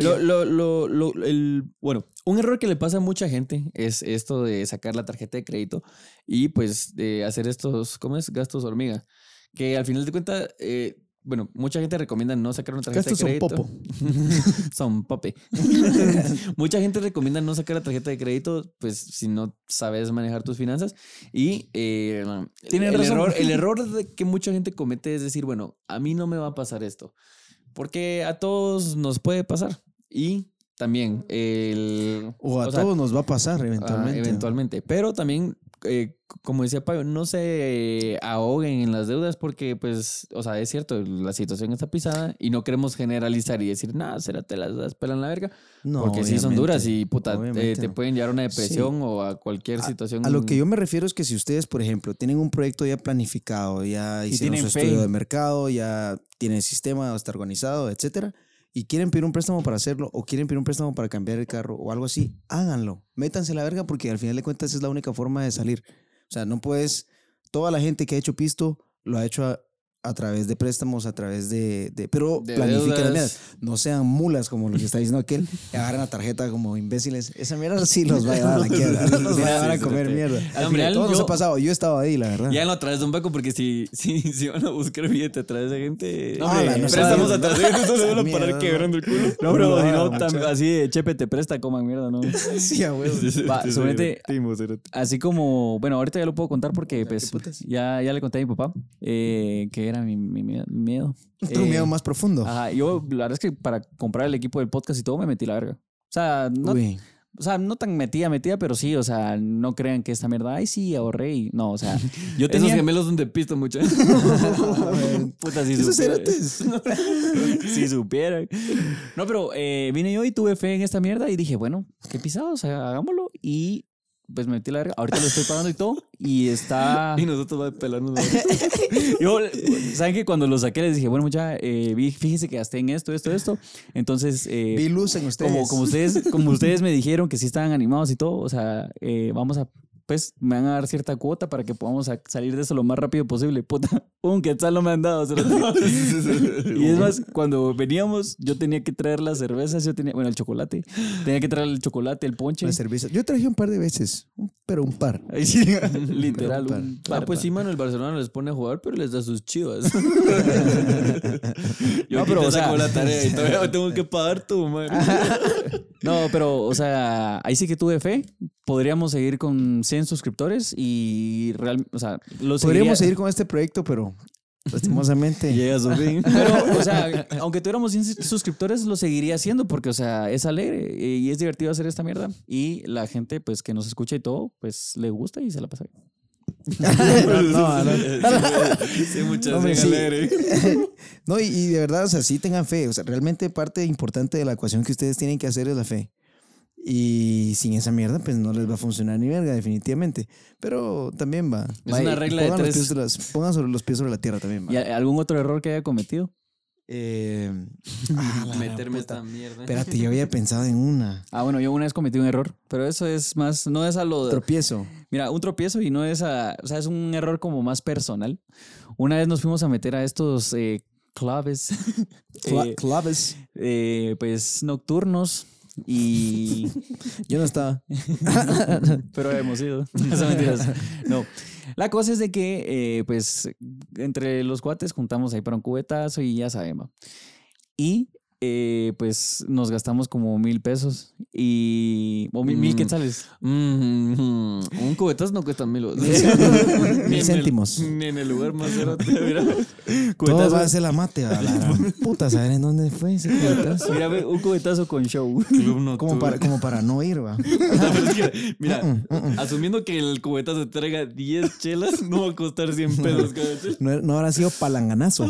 Lo, lo, lo, lo- el, bueno, un error que le pasa a mucha gente es esto de sacar la tarjeta de crédito y pues de hacer estos, ¿cómo es? Gastos hormiga. Que al final de cuentas, eh, bueno, mucha gente recomienda no sacar una tarjeta Gastos de son crédito. popo. son pope. mucha gente recomienda no sacar la tarjeta de crédito, pues si no sabes manejar tus finanzas. Y eh, Tienen el, razón. error, el error de que mucha gente comete es decir, bueno, a mí no me va a pasar esto. Porque a todos nos puede pasar. Y también el... O a o sea, todos nos va a pasar ah, eventualmente. eventualmente. Pero también, eh, como decía Payo, no se ahoguen en las deudas porque, pues, o sea, es cierto, la situación está pisada y no queremos generalizar y decir, nada, será te las das pelan la verga. No, porque sí son duras y, puta, eh, te no. pueden llevar a una depresión o a cualquier situación. A lo que yo me refiero es que si ustedes, por ejemplo, tienen un proyecto ya planificado, ya hicieron su fe. estudio de mercado, ya tienen sistema, está organizado, etcétera, y quieren pedir un préstamo para hacerlo, o quieren pedir un préstamo para cambiar el carro, o algo así, háganlo. Métanse la verga porque al final de cuentas es la única forma de salir. O sea, no puedes. Toda la gente que ha hecho pisto lo ha hecho a, a través de préstamos, a través de. de- pero De planifiquen las mierdas. No sean mulas como lo que está diciendo aquel. y agarran la tarjeta como imbéciles. Esa mierda sí los va a llevar a la quiebra. Los va a llevar a comer mierda. Al Hombre, final todos nos yo- ha pasado. Yo he estado ahí, la verdad. Ya no a través de un banco porque si, si, si van a buscar billete a través de gente... No, hombre, no Préstamos a través de gente, entonces van a parar quebrando el culo. No, pero No, si no, así de Chepe te presta, coman mierda, ¿no? Sí, a huevo. Así como, bueno, ahorita ya lo puedo contar porque pues ya le conté a mi papá eh, que era mi, mi miedo- mi miedo. Tu Eh, miedo más profundo. Ajá, yo la verdad es que para comprar el equipo del podcast y todo me metí la verga. O sea, no, Uy. o sea, no tan metida, metida, pero sí, o sea, no crean que esta mierda, ay, sí, ahorré y no, o sea, yo Esos tenía... gemelos son de pisto mucho. Puta, si Esos supiera- cerotes. si supieran. No, pero eh, vine yo y tuve fe en esta mierda y dije, bueno, qué pisado, o sea, hagámoslo. Y pues me metí la verga. Ahorita lo estoy pagando y todo. Y está. y nosotros va a pelarnos. la- Yo, ¿saben que cuando lo saqué les dije, bueno, mucha, eh, fíjense que gasté en esto, esto, esto. Entonces, eh, Vi luz en ustedes. como, como, ustedes, como ustedes me dijeron que sí estaban animados y todo, o sea, eh, vamos a pues me van a dar cierta cuota para que podamos salir de eso lo más rápido posible. Puta, un quetzal no me han dado. y es más, cuando veníamos, yo tenía que traer las cervezas, yo tenía, bueno, el chocolate. Tenía que traer el chocolate, el ponche. La cerveza. Yo traje un par de veces, pero un par. Ahí sí, literal. Par. un Ah, pues par. sí, mano, el Barcelona les pone a jugar, pero les da sus chivas. Yo No, pero, o sea- la tarea y todavía tengo que pagar tú, man. No, pero, o sea, ahí sí que tuve fe. Podríamos seguir con 100 suscriptores y real, o sea, lo seguiría- Podríamos seguir con este proyecto, pero lastimosamente. Llega a su fin. Pero, o sea, aunque tuviéramos 100 suscriptores, lo seguiría haciendo porque, o sea, es alegre y es divertido hacer esta mierda. Y la gente, pues, que nos escucha y todo, pues, le gusta y se la pasa bien. no, no. Sí, muchas gracias, sí. No, y, y de verdad, o sea, sí tengan fe. O sea, realmente parte importante de la ecuación que ustedes tienen que hacer es la fe. Y sin esa mierda, pues no les va a funcionar ni verga, definitivamente. Pero también va. Es Va, una regla de tres. de las- pongan sobre los pies sobre la tierra también va. ¿Y a- algún otro error que haya cometido? Eh, ah, la Meterme esta mierda. Espérate, yo había pensado en una. Ah, bueno, yo una vez cometí un error, pero eso es más, no es a lo... Tropiezo. Mira, un tropiezo y no es a, o sea, es un error como más personal. Una vez nos fuimos a meter a estos eh, clubes, Cla- eh, claves. eh, pues nocturnos y Yo no estaba. pero hemos ido. Mentiras. No. La cosa es de que, eh, pues, entre los cuates juntamos ahí para un cubetazo y ya sabemos. Y, eh, pues, nos gastamos como mil pesos y... O mil, mil Mm. quetzales. Mm, un cubetazo no cuesta mil. El- céntimos. Ni en el lugar más cerote, mira. Todo Cubetazo. va a ser la mate. A la puta, ¿saben en dónde fue ese cubetazo? Mira, ve, un cubetazo con show. Como para, como para no ir, va. Mira, Mm, mm, mm. asumiendo que el cubetazo te traiga 10 chelas, no va a costar 100 pesos. No, no habrá sido palanganazo.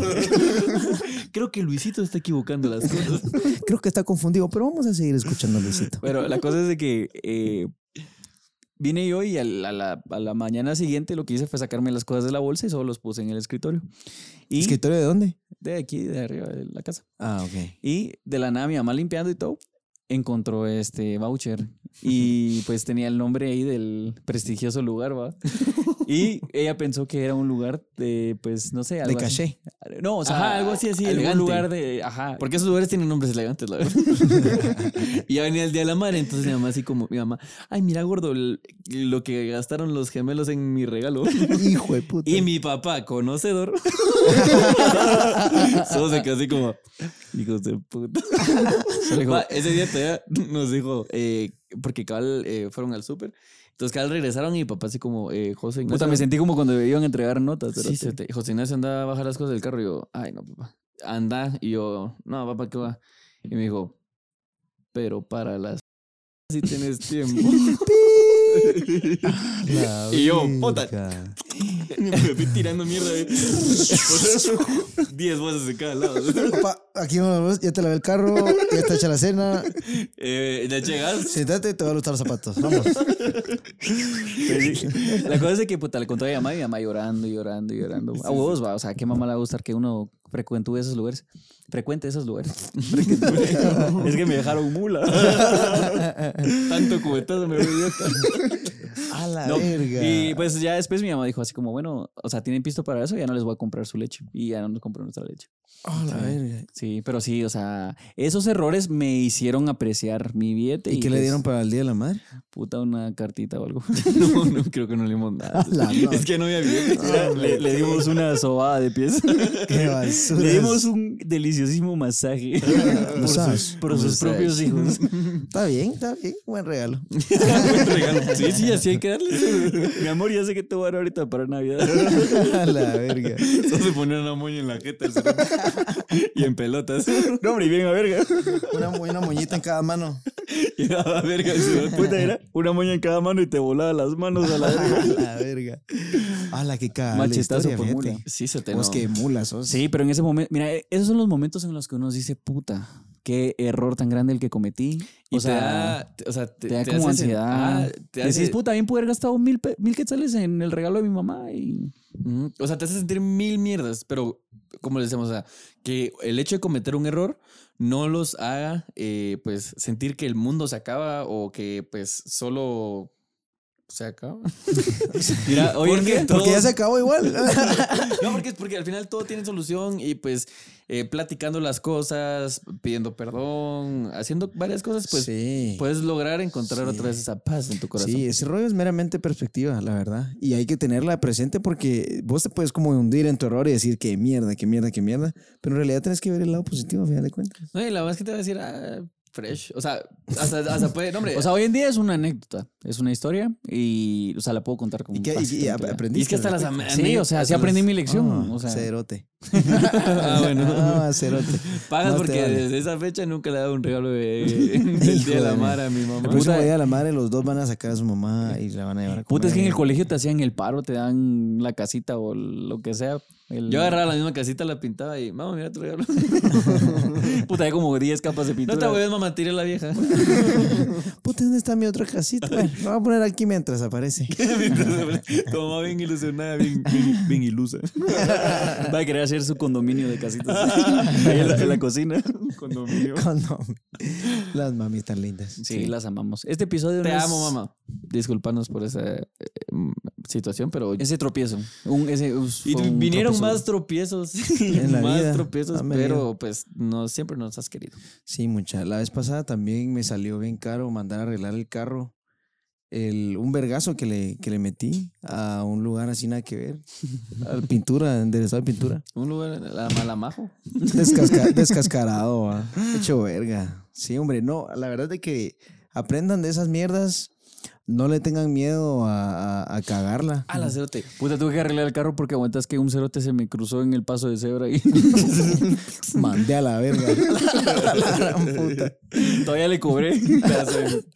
Creo que Luisito está equivocando las cosas. Creo que está confundido, pero vamos a seguir escuchando a Luisito. Pero la cosa es de que eh, vine yo y a la, a la- a la mañana siguiente lo que hice fue sacarme las cosas de la bolsa y solo los puse en el escritorio. Y ¿Escritorio de dónde? de aquí, de arriba de la casa. Ah, ok. Y de la nada mi mamá limpiando y todo, encontró este voucher. Y pues tenía el nombre ahí del prestigioso lugar, ¿va? Y ella pensó que era un lugar de, pues, no sé, De algo así. caché. No, o sea, Ajá, algo así, así, elegante. lugar de, ajá. Porque esos lugares tienen nombres elegantes, la verdad. y ya venía el día de la madre, entonces mi mamá así como, mi mamá, ay, mira, gordo, lo que gastaron los gemelos en mi regalo. Hijo de puta. Y mi papá, conocedor, solo se quedó así como, hijos de puta. Dijo, Va, ese día todavía nos dijo, eh, porque cabal eh, fueron al súper, entonces cabal regresaron y mi papá así como, eh, José Ignacio. Puta, me sentí como cuando iban a entregar notas. Sí, se te- José Ignacio anda a bajar las cosas del carro y yo, ay, no, papá, anda. Y yo, no, papá, ¿qué va? Y me dijo, pero para las si tienes tiempo. La Y yo, puta. me fui tirando mierda. eh. Diez bolsas de cada lado. Papá, aquí vamos, ya te lavé el carro, ya está hecha la cena. Eh, ya llegas. Siéntate, te voy a gustar los zapatos. Vamos. La cosa es que puta, le contó a mi mamá y mi mamá llorando y llorando y llorando. A huevos va, o sea, ¿qué mamá le va a gustar que uno frecuente esos lugares? Frecuente esos lugares. es que me dejaron mula. Tanto cubetazo me. A la No, verga. Y pues ya después mi mamá dijo así como, bueno, o sea, tienen pisto para eso, ya no les voy a comprar su leche. Y ya no nos compró nuestra leche. A la verga. Sí, pero sí, o sea, esos errores me hicieron apreciar mi billete. ¿Y qué le pues, dieron para el Día de la Madre? Puta, una cartita o algo. No, no, creo que no le dimos nada. La no. Es que no había billetes. Mira, le, le dimos una sobada de pies. Qué basura. Le dimos un deliciosísimo masaje por sus, por sus propios hijos. Está bien, está bien. Buen regalo. Buen regalo. Sí, sí, así hay que Mi amor, ya sé que te voy a dar ahorita para Navidad. A la verga. Solo se ponía una moña en la jeta y en pelotas. No, hombre, y bien a verga. Una, una moñita en cada mano. Y daba verga. Puta, era una moña en cada mano y te volaba las manos a la verga. A la verga. A la que caga. Machetazo por mula. Sí, se te Vos no. que mula sos. Sí, pero en ese momento, mira, eh, esos son los momentos en los que uno dice, puta, qué error tan grande el que cometí. Y O te sea, da, o sea, te, te da te como ansiedad. ah, te hace- Decís, puta, bien pude haber gastado mil, mil quetzales en el regalo de mi mamá y... O sea, te hace sentir mil mierdas, pero como le decimos, o sea, que el hecho de cometer un error no los haga, eh, pues, sentir que el mundo se acaba o que, pues, solo se acaba. Mira, hoy en Porque día Porque ya se acabó igual. No, porque, porque al final todo tiene solución y pues eh, platicando las cosas, pidiendo perdón, haciendo varias cosas, pues sí. puedes lograr encontrar Sí. otra vez esa paz en tu corazón. Sí, ese rollo es meramente perspectiva, la verdad. Y hay que tenerla presente porque vos te puedes como hundir en tu error y decir que mierda, que mierda, que mierda. Pero en realidad tienes que ver el lado positivo, a final de cuentas. No, y la verdad es que te va a decir, ah, fresh. O sea, hasta, hasta puede, no, hombre. O sea, hoy en día es una anécdota, es una historia y, o sea, la puedo contar como ¿Y, qué, y- y ap- aprendiste? y es que hasta las? Sí, o sea, sí aprendí mi lección. O sea, cerote. Ah, bueno. Ah, cerote. Pagas porque vale. desde esa fecha nunca le he dado un regalo de, del Día de la Mar a mi mamá. El próximo día de la madre, los dos van a sacar a su mamá y la van a llevar a comer. Puta, es que en el colegio te hacían el paro, te dan la casita o lo que sea. El- Yo agarraba la misma casita, la pintaba y, mamá, mira tu regalo. Puta, hay como 10 capas de pintura. No te voy a mamá, tiré la vieja. Puta, ¿dónde está mi otra casita? Bueno, lo voy a poner aquí mientras aparece. Tu mamá bien ilusionada, bien, bien, bien ilusa. Va a querer hacer su condominio de casitas. Ahí en la, en la cocina. Condominio. Las mamitas lindas. Sí, las amamos. Este episodio Te no es- amo, mamá. Disculpanos por esa eh, situación, pero... Ese tropiezo. Un, ese, us- Y un vinieron tropiezo. más tropiezos, En la más vida. tropiezos, pero pues no siempre nos has querido. Sí, mucha. La vez pasada también me salió bien caro mandar a arreglar el carro. El, un vergazo que le, que le metí a un lugar así nada que ver. A pintura, enderezado de pintura. Un lugar, la malamajo. Descasca- descascarado, va. hecho verga. Sí, hombre, no, la verdad es que aprendan de esas mierdas. No le tengan miedo a, a- a cagarla. Ah, la cerote. Puta, tuve que arreglar el carro porque aguantas que un cerote se me cruzó en el paso de cebra y Mandé a la verga. la gran puta. todavía le cobré.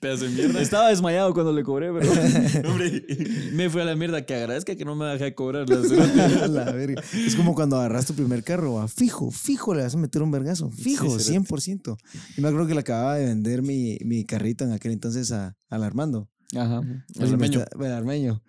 Pedazo de mierda. Estaba desmayado cuando le cobré, pero... Hombre, me fue a la mierda. Que agradezca que no me dejé cobrar la cerote. A la verga. Es como cuando agarras tu primer carro, va. fijo, fijo, le vas a meter un vergazo, fijo, Sí, 100%. Y me acuerdo que le acababa de vender mi, mi carrito en aquel entonces a, al Armando. Ajá. El Y me armeño. está- el armeño.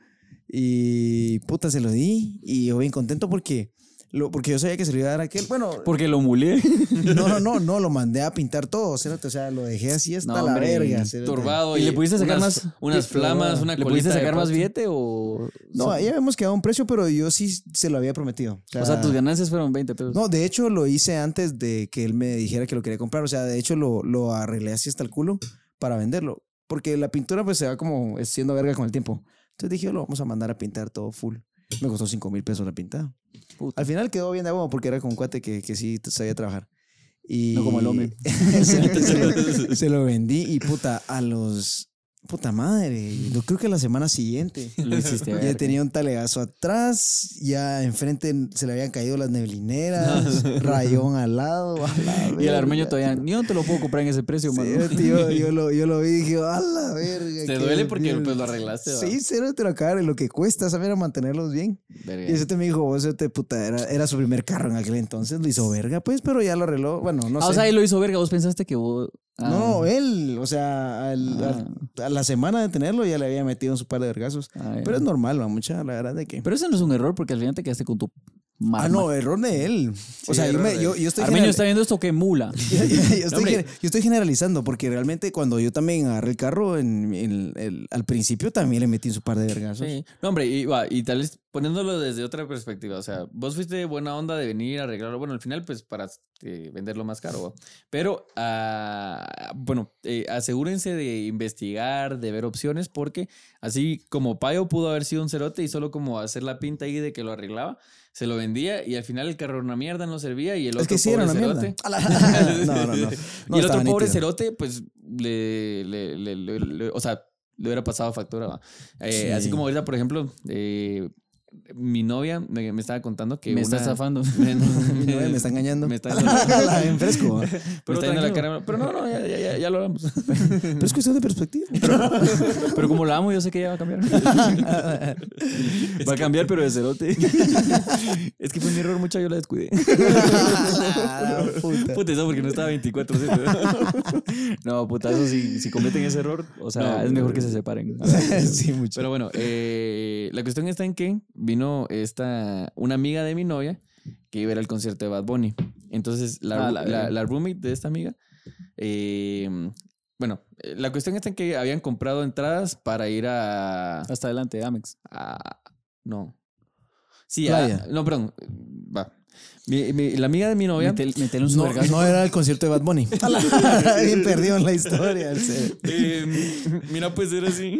Y puta, se lo di y yo bien contento porque, lo, porque yo sabía que se lo iba a dar a aquel. Bueno, Porque lo mulé. no, no, no, no, lo mandé a pintar todo, cerote, o sea, lo dejé así hasta No, la hombre, verga. cerote. Turbado. ¿Y le pudiste sacar unas- más- Unas flamas, una ¿Le pudiste sacar más billete o...? No, ya habíamos quedado un precio, pero yo sí se lo había prometido. O sea, tus ganancias fueron 20 pesos. No, de hecho lo hice antes de que él me dijera que lo quería comprar. O sea, de hecho lo, lo arreglé así hasta el culo para venderlo. Porque la pintura pues se va como siendo verga con el tiempo. Entonces dije, lo vamos a mandar a pintar todo full. Me costó 5 mil pesos la pintada. Puta. Al final quedó bien de huevo porque era con un cuate que, que sí sabía trabajar. Y No como el hombre. se, se se lo vendí y puta, a los... Puta madre, yo creo que la semana siguiente. Lo hiciste Ya tenía un talegazo atrás, ya enfrente se le habían caído las neblineras, rayón al lado. a la Y el armeño todavía, ni no te lo puedo comprar en ese precio, Sí, mano. tío, yo, lo, yo lo vi y dije, a la verga. Te duele porque bien". pues lo arreglaste. ¿va? Sí, cero te lo acaban, lo que cuesta saber a mantenerlos bien. Verga. Y ese te me dijo, vos te puta, era, era su primer carro en aquel entonces, lo hizo verga, pues, pero ya lo arregló. Bueno, no ah, sé. o sea, él lo hizo verga. ¿Vos pensaste que vos...? Ah. No, él, o sea, al- Ah. al- a la semana de tenerlo ya le había metido en su par de vergazos. Ah. Pero es normal, va, mucha, la verdad de que. Pero eso no es un error porque al final te quedaste con tu... Ah, no, error de él. o sea, yo, me- yo, yo estoy Armenio está viendo esto que mula. yo, estoy, yo estoy generalizando porque realmente cuando yo también agarré el carro, en, en- el- al principio también le metí en su par de vergazos. Sí. No, hombre, y, va, y tal vez poniéndolo desde otra perspectiva, o sea, vos fuiste buena onda de venir a arreglarlo, bueno, al final pues para eh, venderlo más caro, pero ah, bueno, eh, asegúrense de investigar, de ver opciones, porque así como Payo pudo haber sido un cerote y solo como hacer la pinta ahí de que lo arreglaba, se lo vendía y al final el carro era una mierda, no servía y el otro Es que sí era una cerote- no, no, no. No, y el otro pobre nítido. cerote, pues, le, le- le- o sea, le hubiera pasado factura. ¿va? Eh, Sí. Así como ahorita, por ejemplo, eh, mi novia me, me estaba contando que Me una- está estafando. Me, Mi novia me está engañando. Me está, La en fresco. Pero está yendo la cara. Pero no, no, ya, ya, ya, ya lo hablamos. Pero es cuestión de perspectiva. Pero como la amo, yo sé que ella va a cambiar. va a cambiar, pero de cerote. es que fue mi error, mucha yo la descuidé. Ah, puta. Puta, eso porque no estaba 24 No, puta, eso si, si cometen ese error, o sea, No, es mejor que se separen. sí, mucho. Pero bueno, eh, la cuestión está en que vino esta, una amiga de mi novia que iba a ir al concierto de Bad Bunny. Entonces, la, Ah, la la, roommate de esta amiga eh, bueno, eh, la cuestión está en que habían comprado entradas para ir a. Hasta adelante, Amex. a- no. Sí, a- no, perdón. Va. Mi- mi- la amiga de mi novia. Metel- meterle un No, no era el concierto de Bad Bunny. Bien perdido en la historia. el eh, mira, pues era así.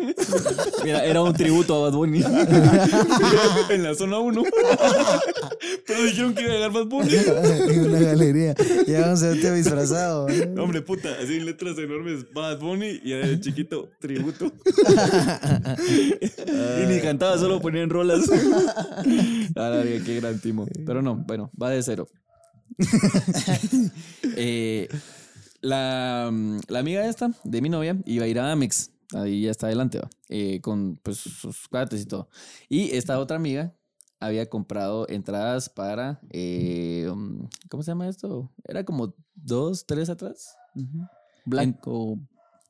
Era, era un tributo a Bad Bunny. en la zona 1. Pero dijeron que iba a llegar más Bunny. En una galería. Ya vamos a verte disfrazado. ¿eh? Hombre, puta, así en letras enormes, Bad Bunny y de chiquito, tributo. y ni cantaba, solo ponían rolas. A la verga, qué gran timo. Pero no, bueno, va de cero. Eh, la, la amiga esta de mi novia iba a ir a Amex. Ahí ya está adelante, va. eh, con pues, sus cuates y todo. Y esta otra amiga había comprado entradas para. eh, um, ¿Cómo se llama esto? Era como dos, tres atrás. Black o.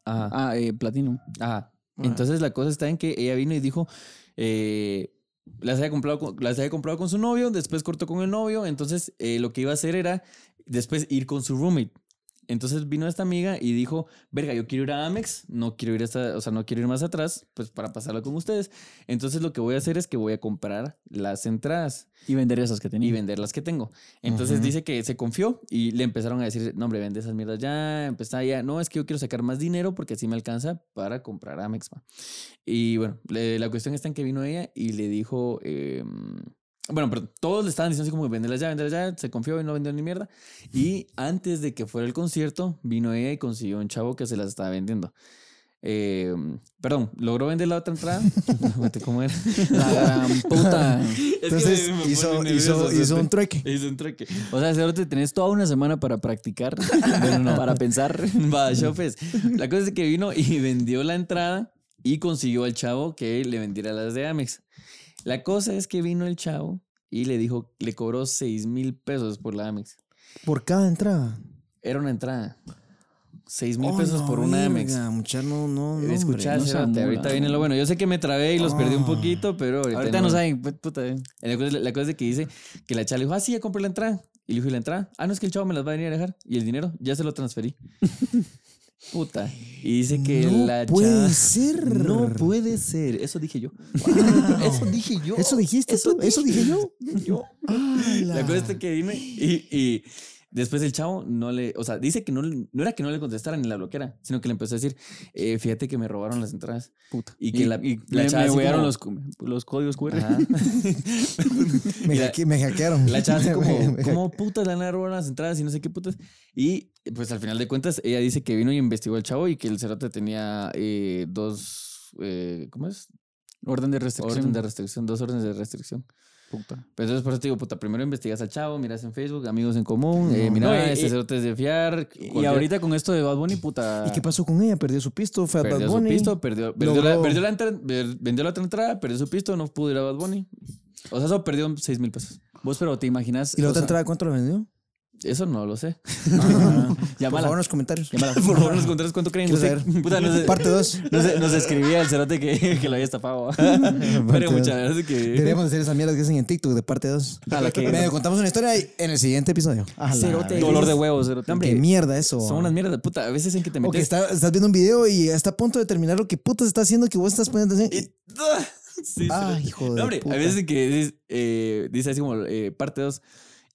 Ajá. Ah, eh, Platino. Ajá. Entonces la cosa está en que ella vino y dijo, eh, las, había comprado las había comprado con su novio, después cortó con el novio, entonces eh, lo que iba a hacer era después ir con su roommate. Entonces vino esta amiga y dijo, verga, yo quiero ir a Amex, no quiero ir hasta, o sea, no quiero ir más atrás, pues para pasarlo con ustedes. Entonces lo que voy a hacer es que voy a comprar las entradas Y vender esas que tenía. y vender las que tengo. Entonces Ujú. dice que se confió y le empezaron a decir, no, hombre, vende esas mierdas ya, empezá ya, no, es que yo quiero sacar más dinero porque así me alcanza para comprar Amex. ma". Y bueno, le- la cuestión está en que vino ella y le dijo, eh, bueno, pero todos le estaban diciendo así como, venderlas ya, venderlas ya, se confió y no vendió ni mierda. Y antes de que fuera el concierto, vino ella y consiguió un chavo que se las estaba vendiendo. Eh, perdón, logró vender la otra entrada. ¿Cómo era? La gran puta. Entonces hizo, hizo, hizo un trueque. Hizo un trueque. O sea, seguro te tenés toda una semana para practicar, no, para pensar. Va, yo pues. La cosa es que vino y vendió la entrada y consiguió al chavo que le vendiera las de Amex. La cosa es que vino el chavo y le dijo, le cobró 6 mil pesos por la Amex. Por cada entrada. Era una entrada. 6 mil Oh, pesos no, por una Amex. verga, mucha, no, no, no. Escuchá, no ahorita mula. viene lo bueno. Yo sé que me trabé y los perdí un Ah. poquito, pero ahorita, Ahorita no saben, puta. eh. La cosa, la cosa es de que dice que la chava le dijo, ah, sí, ya compré la entrada. Y le dijo, ¿y la entrada? Ah, no, es que el chavo me las va a venir a dejar. Y el dinero, ya se lo transferí. Puta. Y dice que no la puede ser. No puede ser. Eso dije yo. Eso dije yo. ¿Eso dijiste tú? ¿Eso dije yo? yo. ¡Hala! La cosa es que vine y, y después el chavo no le, o sea, dice que no, le- no era que no le contestara ni la bloqueara, sino que le empezó a decir, eh, fíjate que me robaron las entradas. Puta. Y que la, la me, chava me como- los, los códigos QR. Me, la- me hackearon. La chava así como, ¿cómo putas le van a robar las entradas y no sé qué putas? Y pues al final de cuentas, ella dice que vino y investigó al chavo y que el cerote tenía eh, dos, eh, ¿cómo es? Orden de restricción. Orden de restricción, dos órdenes de restricción. Puta. Pero entonces por eso te digo, puta, primero investigas al chavo, miras en Facebook, amigos en común, eh, No. mira, No, y- este cerote es de fiar. Y ahorita con esto de Bad Bunny, puta. ¿Y qué pasó con ella? Perdió su pisto, fue a Perdió Bad su Bunny. pisto, perdió, perdió, la, Logró- perdió la entra- ver- vendió la otra entrada, perdió su pisto, no pudo ir a Bad Bunny. O sea, eso perdió 6 mil pesos. Vos, pero te imaginas. ¿Y la otra sea, entrada cuánto la vendió? Eso no lo sé. Por Llámala. favor, en los comentarios. Llámala. Por favor, nos contarás cuánto creen. Puta, no sé. Parte 2. Nos, nos escribía el cerote que, que lo había estafado. Pero muchas gracias que... Deberíamos hacer esas mierdas que hacen en TikTok de parte 2. A la que- Me contamos una historia en el siguiente episodio. A la Cerote. Dolor de huevos, cerote. Hombre, Qué mierda eso. Son unas mierdas de puta. A veces en que te O que metes... está- estás viendo un video y está a punto de terminar lo que putas está haciendo que vos estás poniendo atención. y- Sí, Ah, sí. hijo de No, hombre, puta. a veces en que dices, eh, dice así como eh, parte 2.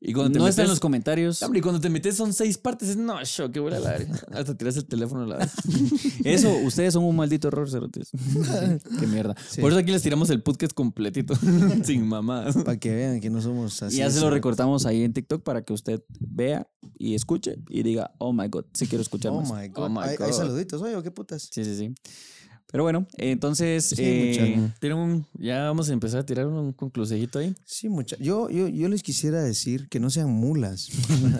Y cuando te No metes, está en los comentarios. Hombre, y cuando te metes son seis partes. Es, no, show, que huele a la. Hasta tiras el teléfono a la. Eso, ustedes son un maldito error, cerotes. Qué mierda. Sí. Por eso aquí les tiramos el podcast completito. sin mamadas. Para que vean que no somos así. y ya se lo recortamos ahí en TikTok para que usted vea y escuche y diga, oh my god, sí quiero escuchar Oh más. my god. Oh my hay, hay God. saluditos, oye, ¿o qué putas? Sí, sí, sí. Pero bueno, entonces. Sí, eh, un- ya vamos a empezar a tirar un conclusejito ahí. Sí, mucha. Yo, yo, yo les quisiera decir que no sean mulas.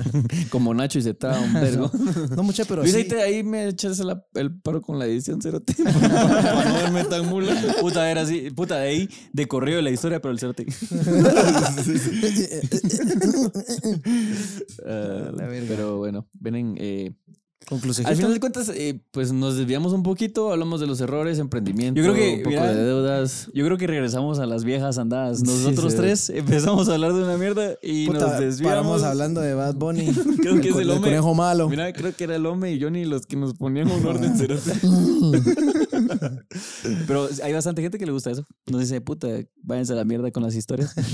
Como Nacho y se traba un vergo. No, mucha, pero Luis, sí. ahí, me echas la- el paro con la edición, cerote. para no verme tan mula. puta, era así, puta, de ahí, de correo de la historia, pero el La verga. pero bueno, ven, eh. Al final de cuentas, eh, pues nos desviamos un poquito, hablamos de los errores, emprendimiento, Yo creo que, un poco mira, de deudas. Yo creo que regresamos a las viejas andadas. Nosotros sí. tres empezamos a hablar de una mierda y Puta, nos desviamos. paramos hablando de Bad Bunny. Creo que es el hombre. conejo malo. Mira, creo que era el hombre y Johnny los que nos ponían un orden. Pero hay bastante gente que le gusta eso. Nos dice, puta, váyanse a la mierda con las historias.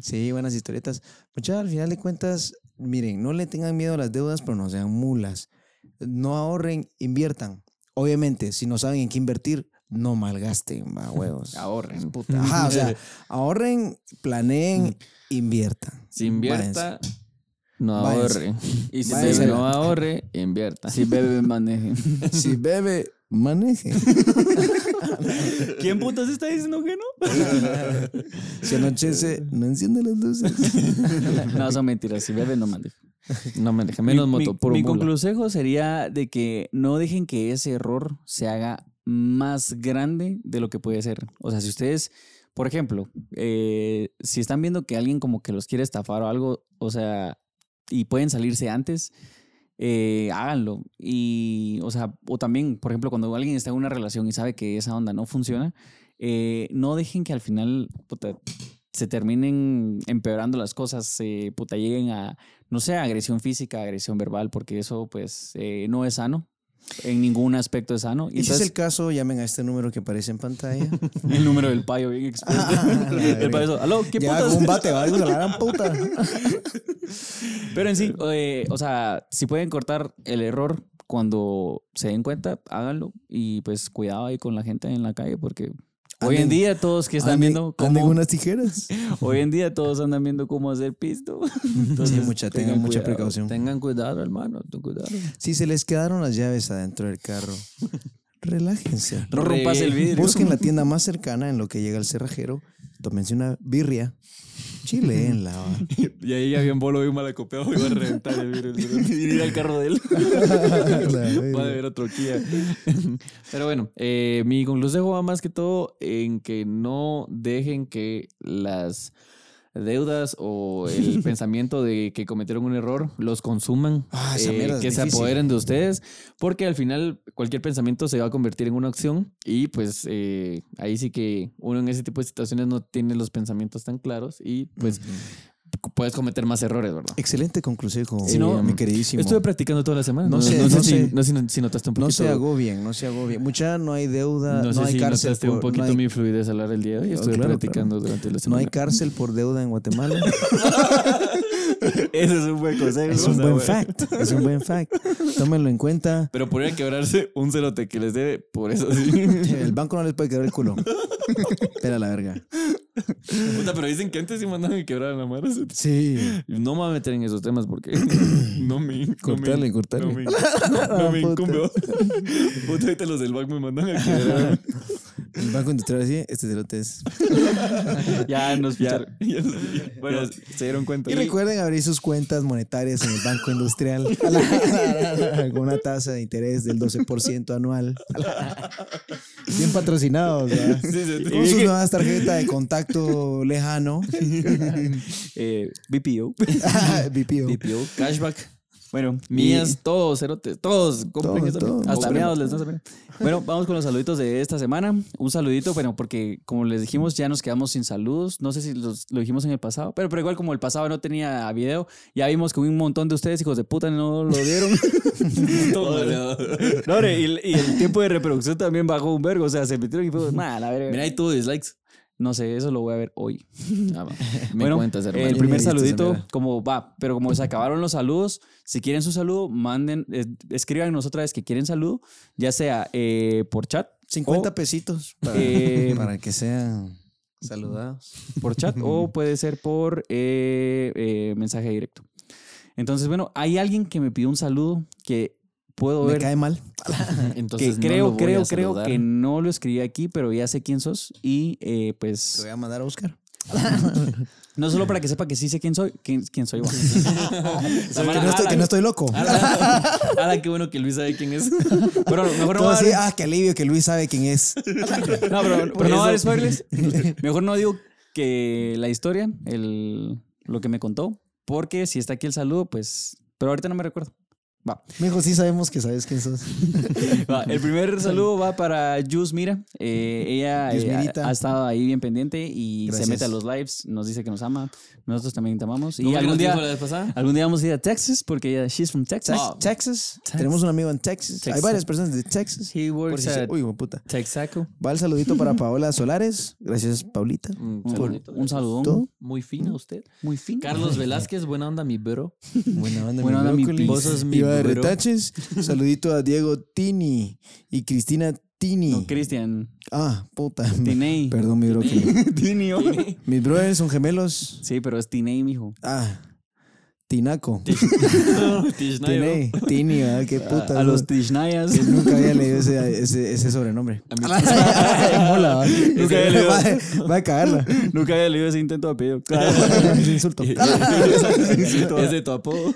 Sí, buenas historietas. Muchachos, al final de cuentas, miren, no le tengan miedo a las deudas, pero no sean mulas. No ahorren, inviertan. Obviamente, si no saben en qué invertir, no malgasten, va, huevos. Ahorren. Puta. Ajá, o sea, ahorren, planeen, inviertan. Si invierta, no ahorre. Y si Váyanse. bebe, no ahorre, invierta. si bebe, maneje. Si bebe, maneje. ¿Quién putas está diciendo que no? Si anochece, no enciende las luces. No, son mentiras. Si bebe, no maneje. No me deje. Menos mi, moto, mi- consejo sería de que no dejen que ese error se haga más grande de lo que puede ser. O sea, si ustedes, por ejemplo, eh, si están viendo que alguien como que los quiere estafar o algo, o sea, y pueden salirse antes, eh, háganlo. Y, o sea, o también, por ejemplo, cuando alguien está en una relación y sabe que esa onda no funciona, eh, no dejen que al final puta, se terminen empeorando las cosas, eh, puta, lleguen a, no sé, agresión física, agresión verbal, porque eso pues eh, no es sano. En ningún aspecto es sano. Y si es el caso, llamen a este número que aparece en pantalla. el número del payo bien expuesto. Ah, el payo, aló, ¿qué putas? con un bate, va, de la gran puta. Pero en sí, eh, o sea, si pueden cortar el error cuando se den cuenta, háganlo. Y pues cuidado ahí con la gente en la calle, porque hoy en Anden- día todos que están Anden- viendo anden cómo, unas tijeras. hoy en día todos andan viendo cómo hacer pisto. Entonces, Sí, mucha, tengan mucha precaución. Tengan cuidado, hermano. Cuidado. Si se les quedaron las llaves adentro del carro, relájense. No rompas el vidrio. Busquen la tienda más cercana en lo que llega el cerrajero. Tómense una birria. Chile en la. Y ahí había un bolo bien mal acopiado. Iba a reventar el virus. ir al carro de él. Va a haber otro Kia. Pero bueno, eh, mi consejo va más que todo en que no dejen que las deudas o el pensamiento de que cometieron un error los consuman, Ah, esa eh, que se apoderen de ustedes, porque al final cualquier pensamiento se va a convertir en una acción y pues eh, ahí sí que uno en ese tipo de situaciones no tiene los pensamientos tan claros y pues puedes cometer más errores, ¿verdad? Excelente conclusión, Si no, mi queridísimo. Estuve practicando toda la semana. No No, sé, no no sé. Si, no sé si, notaste un poquito. No se agobien, no se agobien. Mucha, no hay deuda, No no, sé hay si cárcel. notaste un por- poquito no, hay, mi fluidez hablar el día de hoy. Estuve practicando durante la no semana. hay cárcel por deuda en Guatemala. Ese es un buen consejo. es un buen fact. Es un buen fact. Tómenlo en cuenta. Pero podría quebrarse un cerote que les debe, por eso sí. El banco no les puede quebrar el culo. Espera la verga. Puta, pero dicen que antes sí mandaban a quebrar a la madre. Sí. No me voy a meter en esos temas porque no me. no Cortale, me- cortale. No me, no me Puta. incumbe. Puta, ahorita los del banco me mandan a quebrar. El banco industrial así, este cerote es. Ya nos ya, bueno, se dieron cuenta. Y recuerden abrir sus cuentas monetarias en el Banco Industrial con una tasa de interés del 12% anual. Bien patrocinados, ¿verdad? Sí, sí, sí. Con sus nuevas tarjetas de contacto lejano. Eh, BPO. BPO. BPO, cashback. Bueno, Mías, y- todos, cerotes, todos. Compren Todos, esa todos. Hasta meados les no se ven. Bueno, vamos con los saluditos de esta semana. Un saludito, bueno, porque como les dijimos, ya nos quedamos sin saludos. No sé si los- lo dijimos en el pasado, pero, pero igual como el pasado no tenía video, ya vimos que un montón de ustedes, hijos de puta, no lo dieron. No, y, el- y el tiempo de reproducción también bajó un vergo. O sea, se metieron y fue, "Nah, la verga". Mira, ahí tuvo dislikes. No sé, eso lo voy a ver hoy. Ah. Me bueno, cuentas, hermano. el primer saludito, como va, pero como se acabaron los saludos, si quieren su saludo, manden, eh, escríbanos otra vez que quieren saludo, ya sea eh, por chat, 50 o- pesitos para, Eh, para que sean saludados. por chat o puede ser por eh, eh, mensaje directo. Entonces, bueno, hay alguien que me pidió un saludo que puedo Me ver. cae mal. Que Entonces, no creo, lo voy creo, a creo que no lo escribí aquí, pero ya sé quién sos. Y eh, Te pues, voy a mandar a buscar. no solo para que sepa que sí sé quién soy, quién, quién soy. va. Que no estoy, que no estoy loco. Ala, qué bueno que Luis sabe quién es. Bueno, mejor no así, ah, qué alivio que Luis sabe quién es. No, pero, pero no va a dar spoilers. Mejor no digo que la historia, el, lo que me contó, porque si está aquí el saludo, pues. Pero ahorita no me recuerdo. Va. Mijo, sí sabemos que sabes quién sos. Va, El primer saludo va para Jus Mira. Eh, ella eh, ha, estado ahí bien pendiente y Gracias. se mete a los lives. Nos dice que nos ama. Nosotros también te amamos. Y ¿Cómo que algún día, algún día vamos a ir a Texas porque ella, she's from Texas. Texas. Tenemos un amigo en Texas. Hay varias personas de Texas. He Por works si se- at Uy, hijo de puta. Texaco. Va el saludito para Paola Solares. Gracias, Paulita. Un Un, saludito. un saludón. ¿Todo? Muy fino usted. Muy fino. Carlos Velázquez, buena onda, mi bro. Buena onda, Buena onda, mi pis. Vos sos mi de bro. retaches. Saludito a Diego Tini y Cristina Tini. No, Cristian. Ah, puta. Tiney. Perdón, mi brócoli. Tinio. Mis brothers son gemelos. Sí, pero es Tiney, mijo. Ah, Tinaco. Tine. Tini, ah, qué puta. a los Tishnayas. Que Nunca había leído ese, ese, ese sobrenombre. A mí- Mola, ¿va? Nunca había leído. Va, a- va a cagarla. Nunca había leído ese intento de apellido. Es insulto. Es de tu apodo.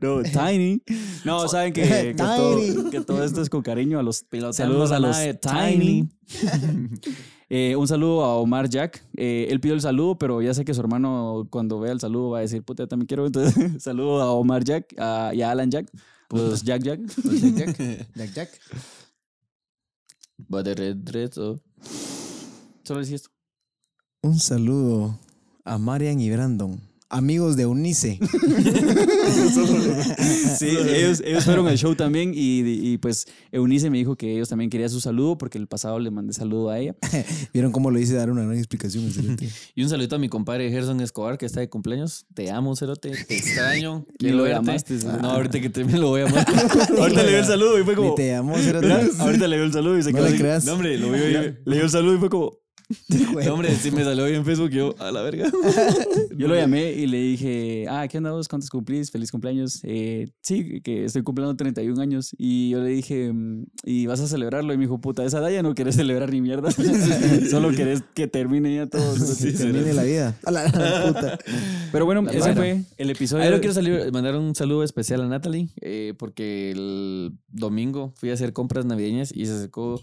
No, Tiny. No, saben que, todo, que todo esto es con cariño a los saludos a los Tiny. Eh, un saludo a Omar Jack. Eh, él pidió el saludo, pero ya sé que su hermano cuando vea el saludo va a decir, puta, yo también quiero. Entonces, saludo a Omar Jack a- y a Alan Jack. Pues Jack Jack. Jack Jack. Va de red, red, oh. Solo decía esto. Un saludo a Marian y Brandon, amigos de Unice. Sí, ellos, ellos fueron al show también y, y, pues Eunice me dijo que ellos también querían su saludo porque el pasado le mandé saludo a ella. ¿Vieron cómo lo hice dar una gran explicación? Y un saludito a mi compadre Gerson Escobar, que está de cumpleaños. Te amo, Cerote. Te extraño. Quiero lo verte. llamaste, Cerote. No, ahorita que te me lo voy a llamar. Ahorita le dio el saludo y fue Ni como... te amo, cerote. Ahorita le dio el saludo y se No quedó le así. creas. No, hombre, lo vio ahí. Le dio el saludo y fue como... No, hombre, sí me salió ahí en Facebook yo, a la verga. Yo lo llamé y le dije, ah, ¿qué onda vos? ¿Cuántos cumplís? Feliz cumpleaños. Eh, sí, que estoy cumpliendo 31 años. Y yo le dije, mm, ¿y vas a celebrarlo? Y me dijo, puta, esa edad ya no querés celebrar ni mierda. Solo querés que termine ya todo. Que termine la vida. A la puta. Pero bueno, La ese buena. fue el episodio. Lo quiero salir, mandar un saludo especial a Natalie, eh, porque el domingo fui a hacer compras navideñas y se acercó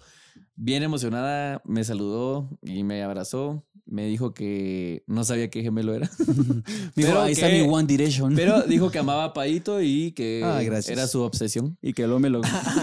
bien emocionada, me saludó y me abrazó. Me dijo que no sabía qué gemelo era. Dijo, Pero ahí está mi One Direction. Pero dijo que amaba a Paito y que Ah, era su obsesión. y que el hombre lo...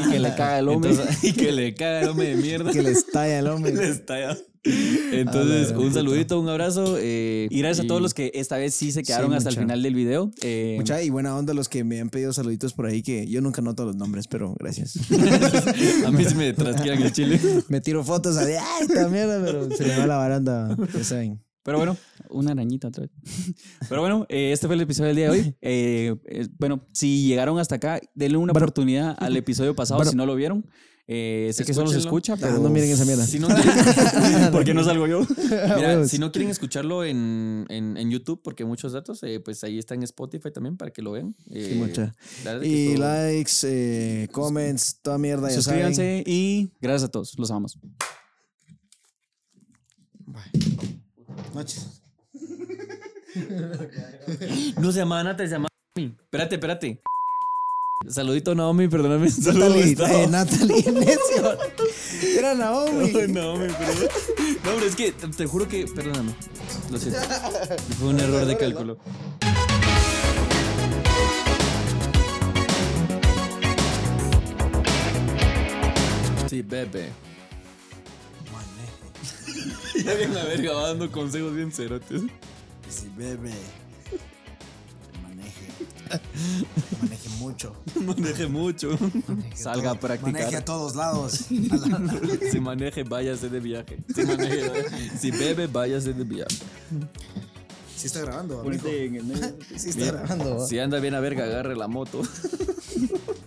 Y que le caga el hombre. Entonces- y que le caga el hombre de mierda. Que le estalla el hombre. Le estalla. A Entonces, un puta. saludito, un abrazo. eh, Y gracias a todos los que esta vez sí se quedaron Sí, hasta el final del video. Eh, Mucha y buena onda los que me han pedido saluditos por ahí que yo nunca noto los nombres, pero gracias. A mí sí me trasquean el chile. Me tiro fotos a de, ay, esta mierda, pero se me va la baranda, ya saben. Pero bueno, una arañita otra vez. Pero bueno, eh, este fue el episodio del día de hoy. Eh, eh, bueno, si llegaron hasta acá, denle una oportunidad al episodio pasado si no lo vieron. Eh, sé que solo se escucha, pero Ah, no miren esa mierda. Si no quieren, ¿Por qué no salgo yo? mira, si no quieren escucharlo en, en, en YouTube, porque muchos datos, eh, pues ahí está en Spotify también para que lo vean. Eh, Sí, mucha. es que Y todo- likes, eh, comments, toda mierda, ya saben. Suscríbanse y gracias a todos. Los amamos. Noches. No se llamaba Natalie, se llamaba Naomi. Espérate, espérate. Saludito Naomi, perdóname. Natalie, eh, Natalie, necio. Era Naomi. Ay, Naomi, perdón. No, hombre, es que te, te juro que. Perdóname. Lo siento. Fue un error de cálculo. Sí, bebé. Ya bien la verga va dando consejos bien cerotes. Sí, bebé. Maneje. Maneje mucho. Maneje mucho. Salga a practicar. Maneje a todos lados. Si maneje, váyase de viaje. Si, maneje, si bebe, váyase de viaje. Sí está grabando, amigo. Ponete en el medio. Sí está grabando. ¿va? Si anda bien a verga, agarre la moto.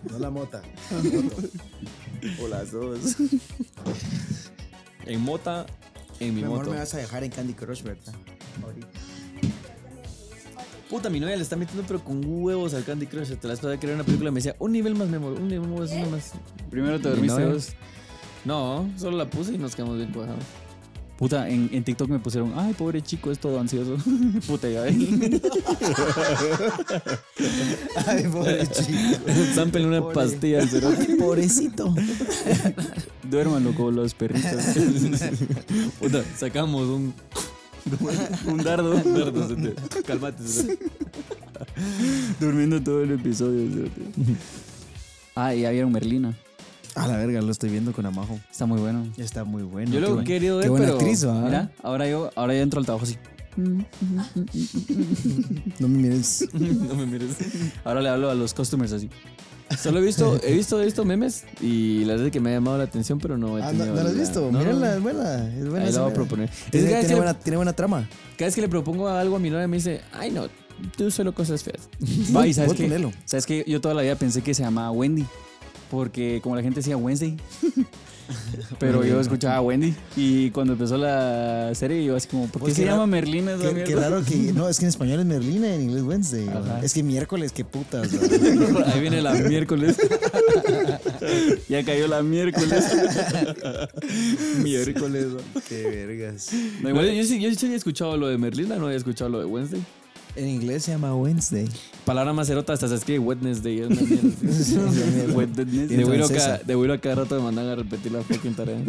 No la mota. O las dos. En mota, en mi Mi amor, moto. me vas a dejar en Candy Crush, ¿verdad? Ahorita. Puta, mi novia le está metiendo pero con huevos al Candy Crush. Te la esperaba que era una película y me decía, un nivel más memorable, un nivel más, uno más. Primero te Mi dormiste vos. No, solo la puse y nos quedamos bien cuajados. Puta, en, en TikTok me pusieron, ay, pobre chico, es todo ansioso. Puta, ya ven. Ay, pobre chico. Zampen una Pobre. pastilla al cerote. Pobrecito. Duérmanlo como los perritos. Puta, sacamos un. Un dardo. Perdón, cerote. Cálmate, cerote. Durmiendo todo el episodio. ah, y ya vieron Merlina. A la verga, lo estoy viendo con Amajo. Está muy bueno. Está muy bueno. Yo Qué lo he querido qué ver, buena pero... actriz, ¿va? Mira, ahora yo, ahora yo entro al trabajo así. No me mires. no me mires. Ahora le hablo a los customers así. Solo he visto, he visto, he visto memes y la verdad es que me ha llamado la atención, pero no he Ah, ¿no, no lo has la- no, Mírenla, es buena. Es buena Ahí la voy a proponer. Tiene, le, buena, tiene buena trama. cada vez que le propongo algo a mi novia me dice, ay no, tú solo cosas feas. Va, y sabes que, sabes que yo toda la vida pensé que se llamaba Wendy. Porque como la gente decía Wednesday. Pero yo escuchaba Wendy. Y cuando empezó la serie, yo así como, ¿por qué Pues se llama Merlina esa Qué, qué mierda? raro que. No, es que en español es Merlina y en inglés Wednesday. Ajá. Es que miércoles, qué putas. ¿verdad? Ahí viene la miércoles. Ya cayó la miércoles. miércoles. qué vergas. No, igual yo sí, yo sí había escuchado lo de Merlina, no había escuchado lo de Wednesday. En inglés se llama Wednesday. Palabra más erota hasta se escribe Wednesday. es una. Wednesday. De de Wiro acá rato me mandan a repetir la fucking tarea.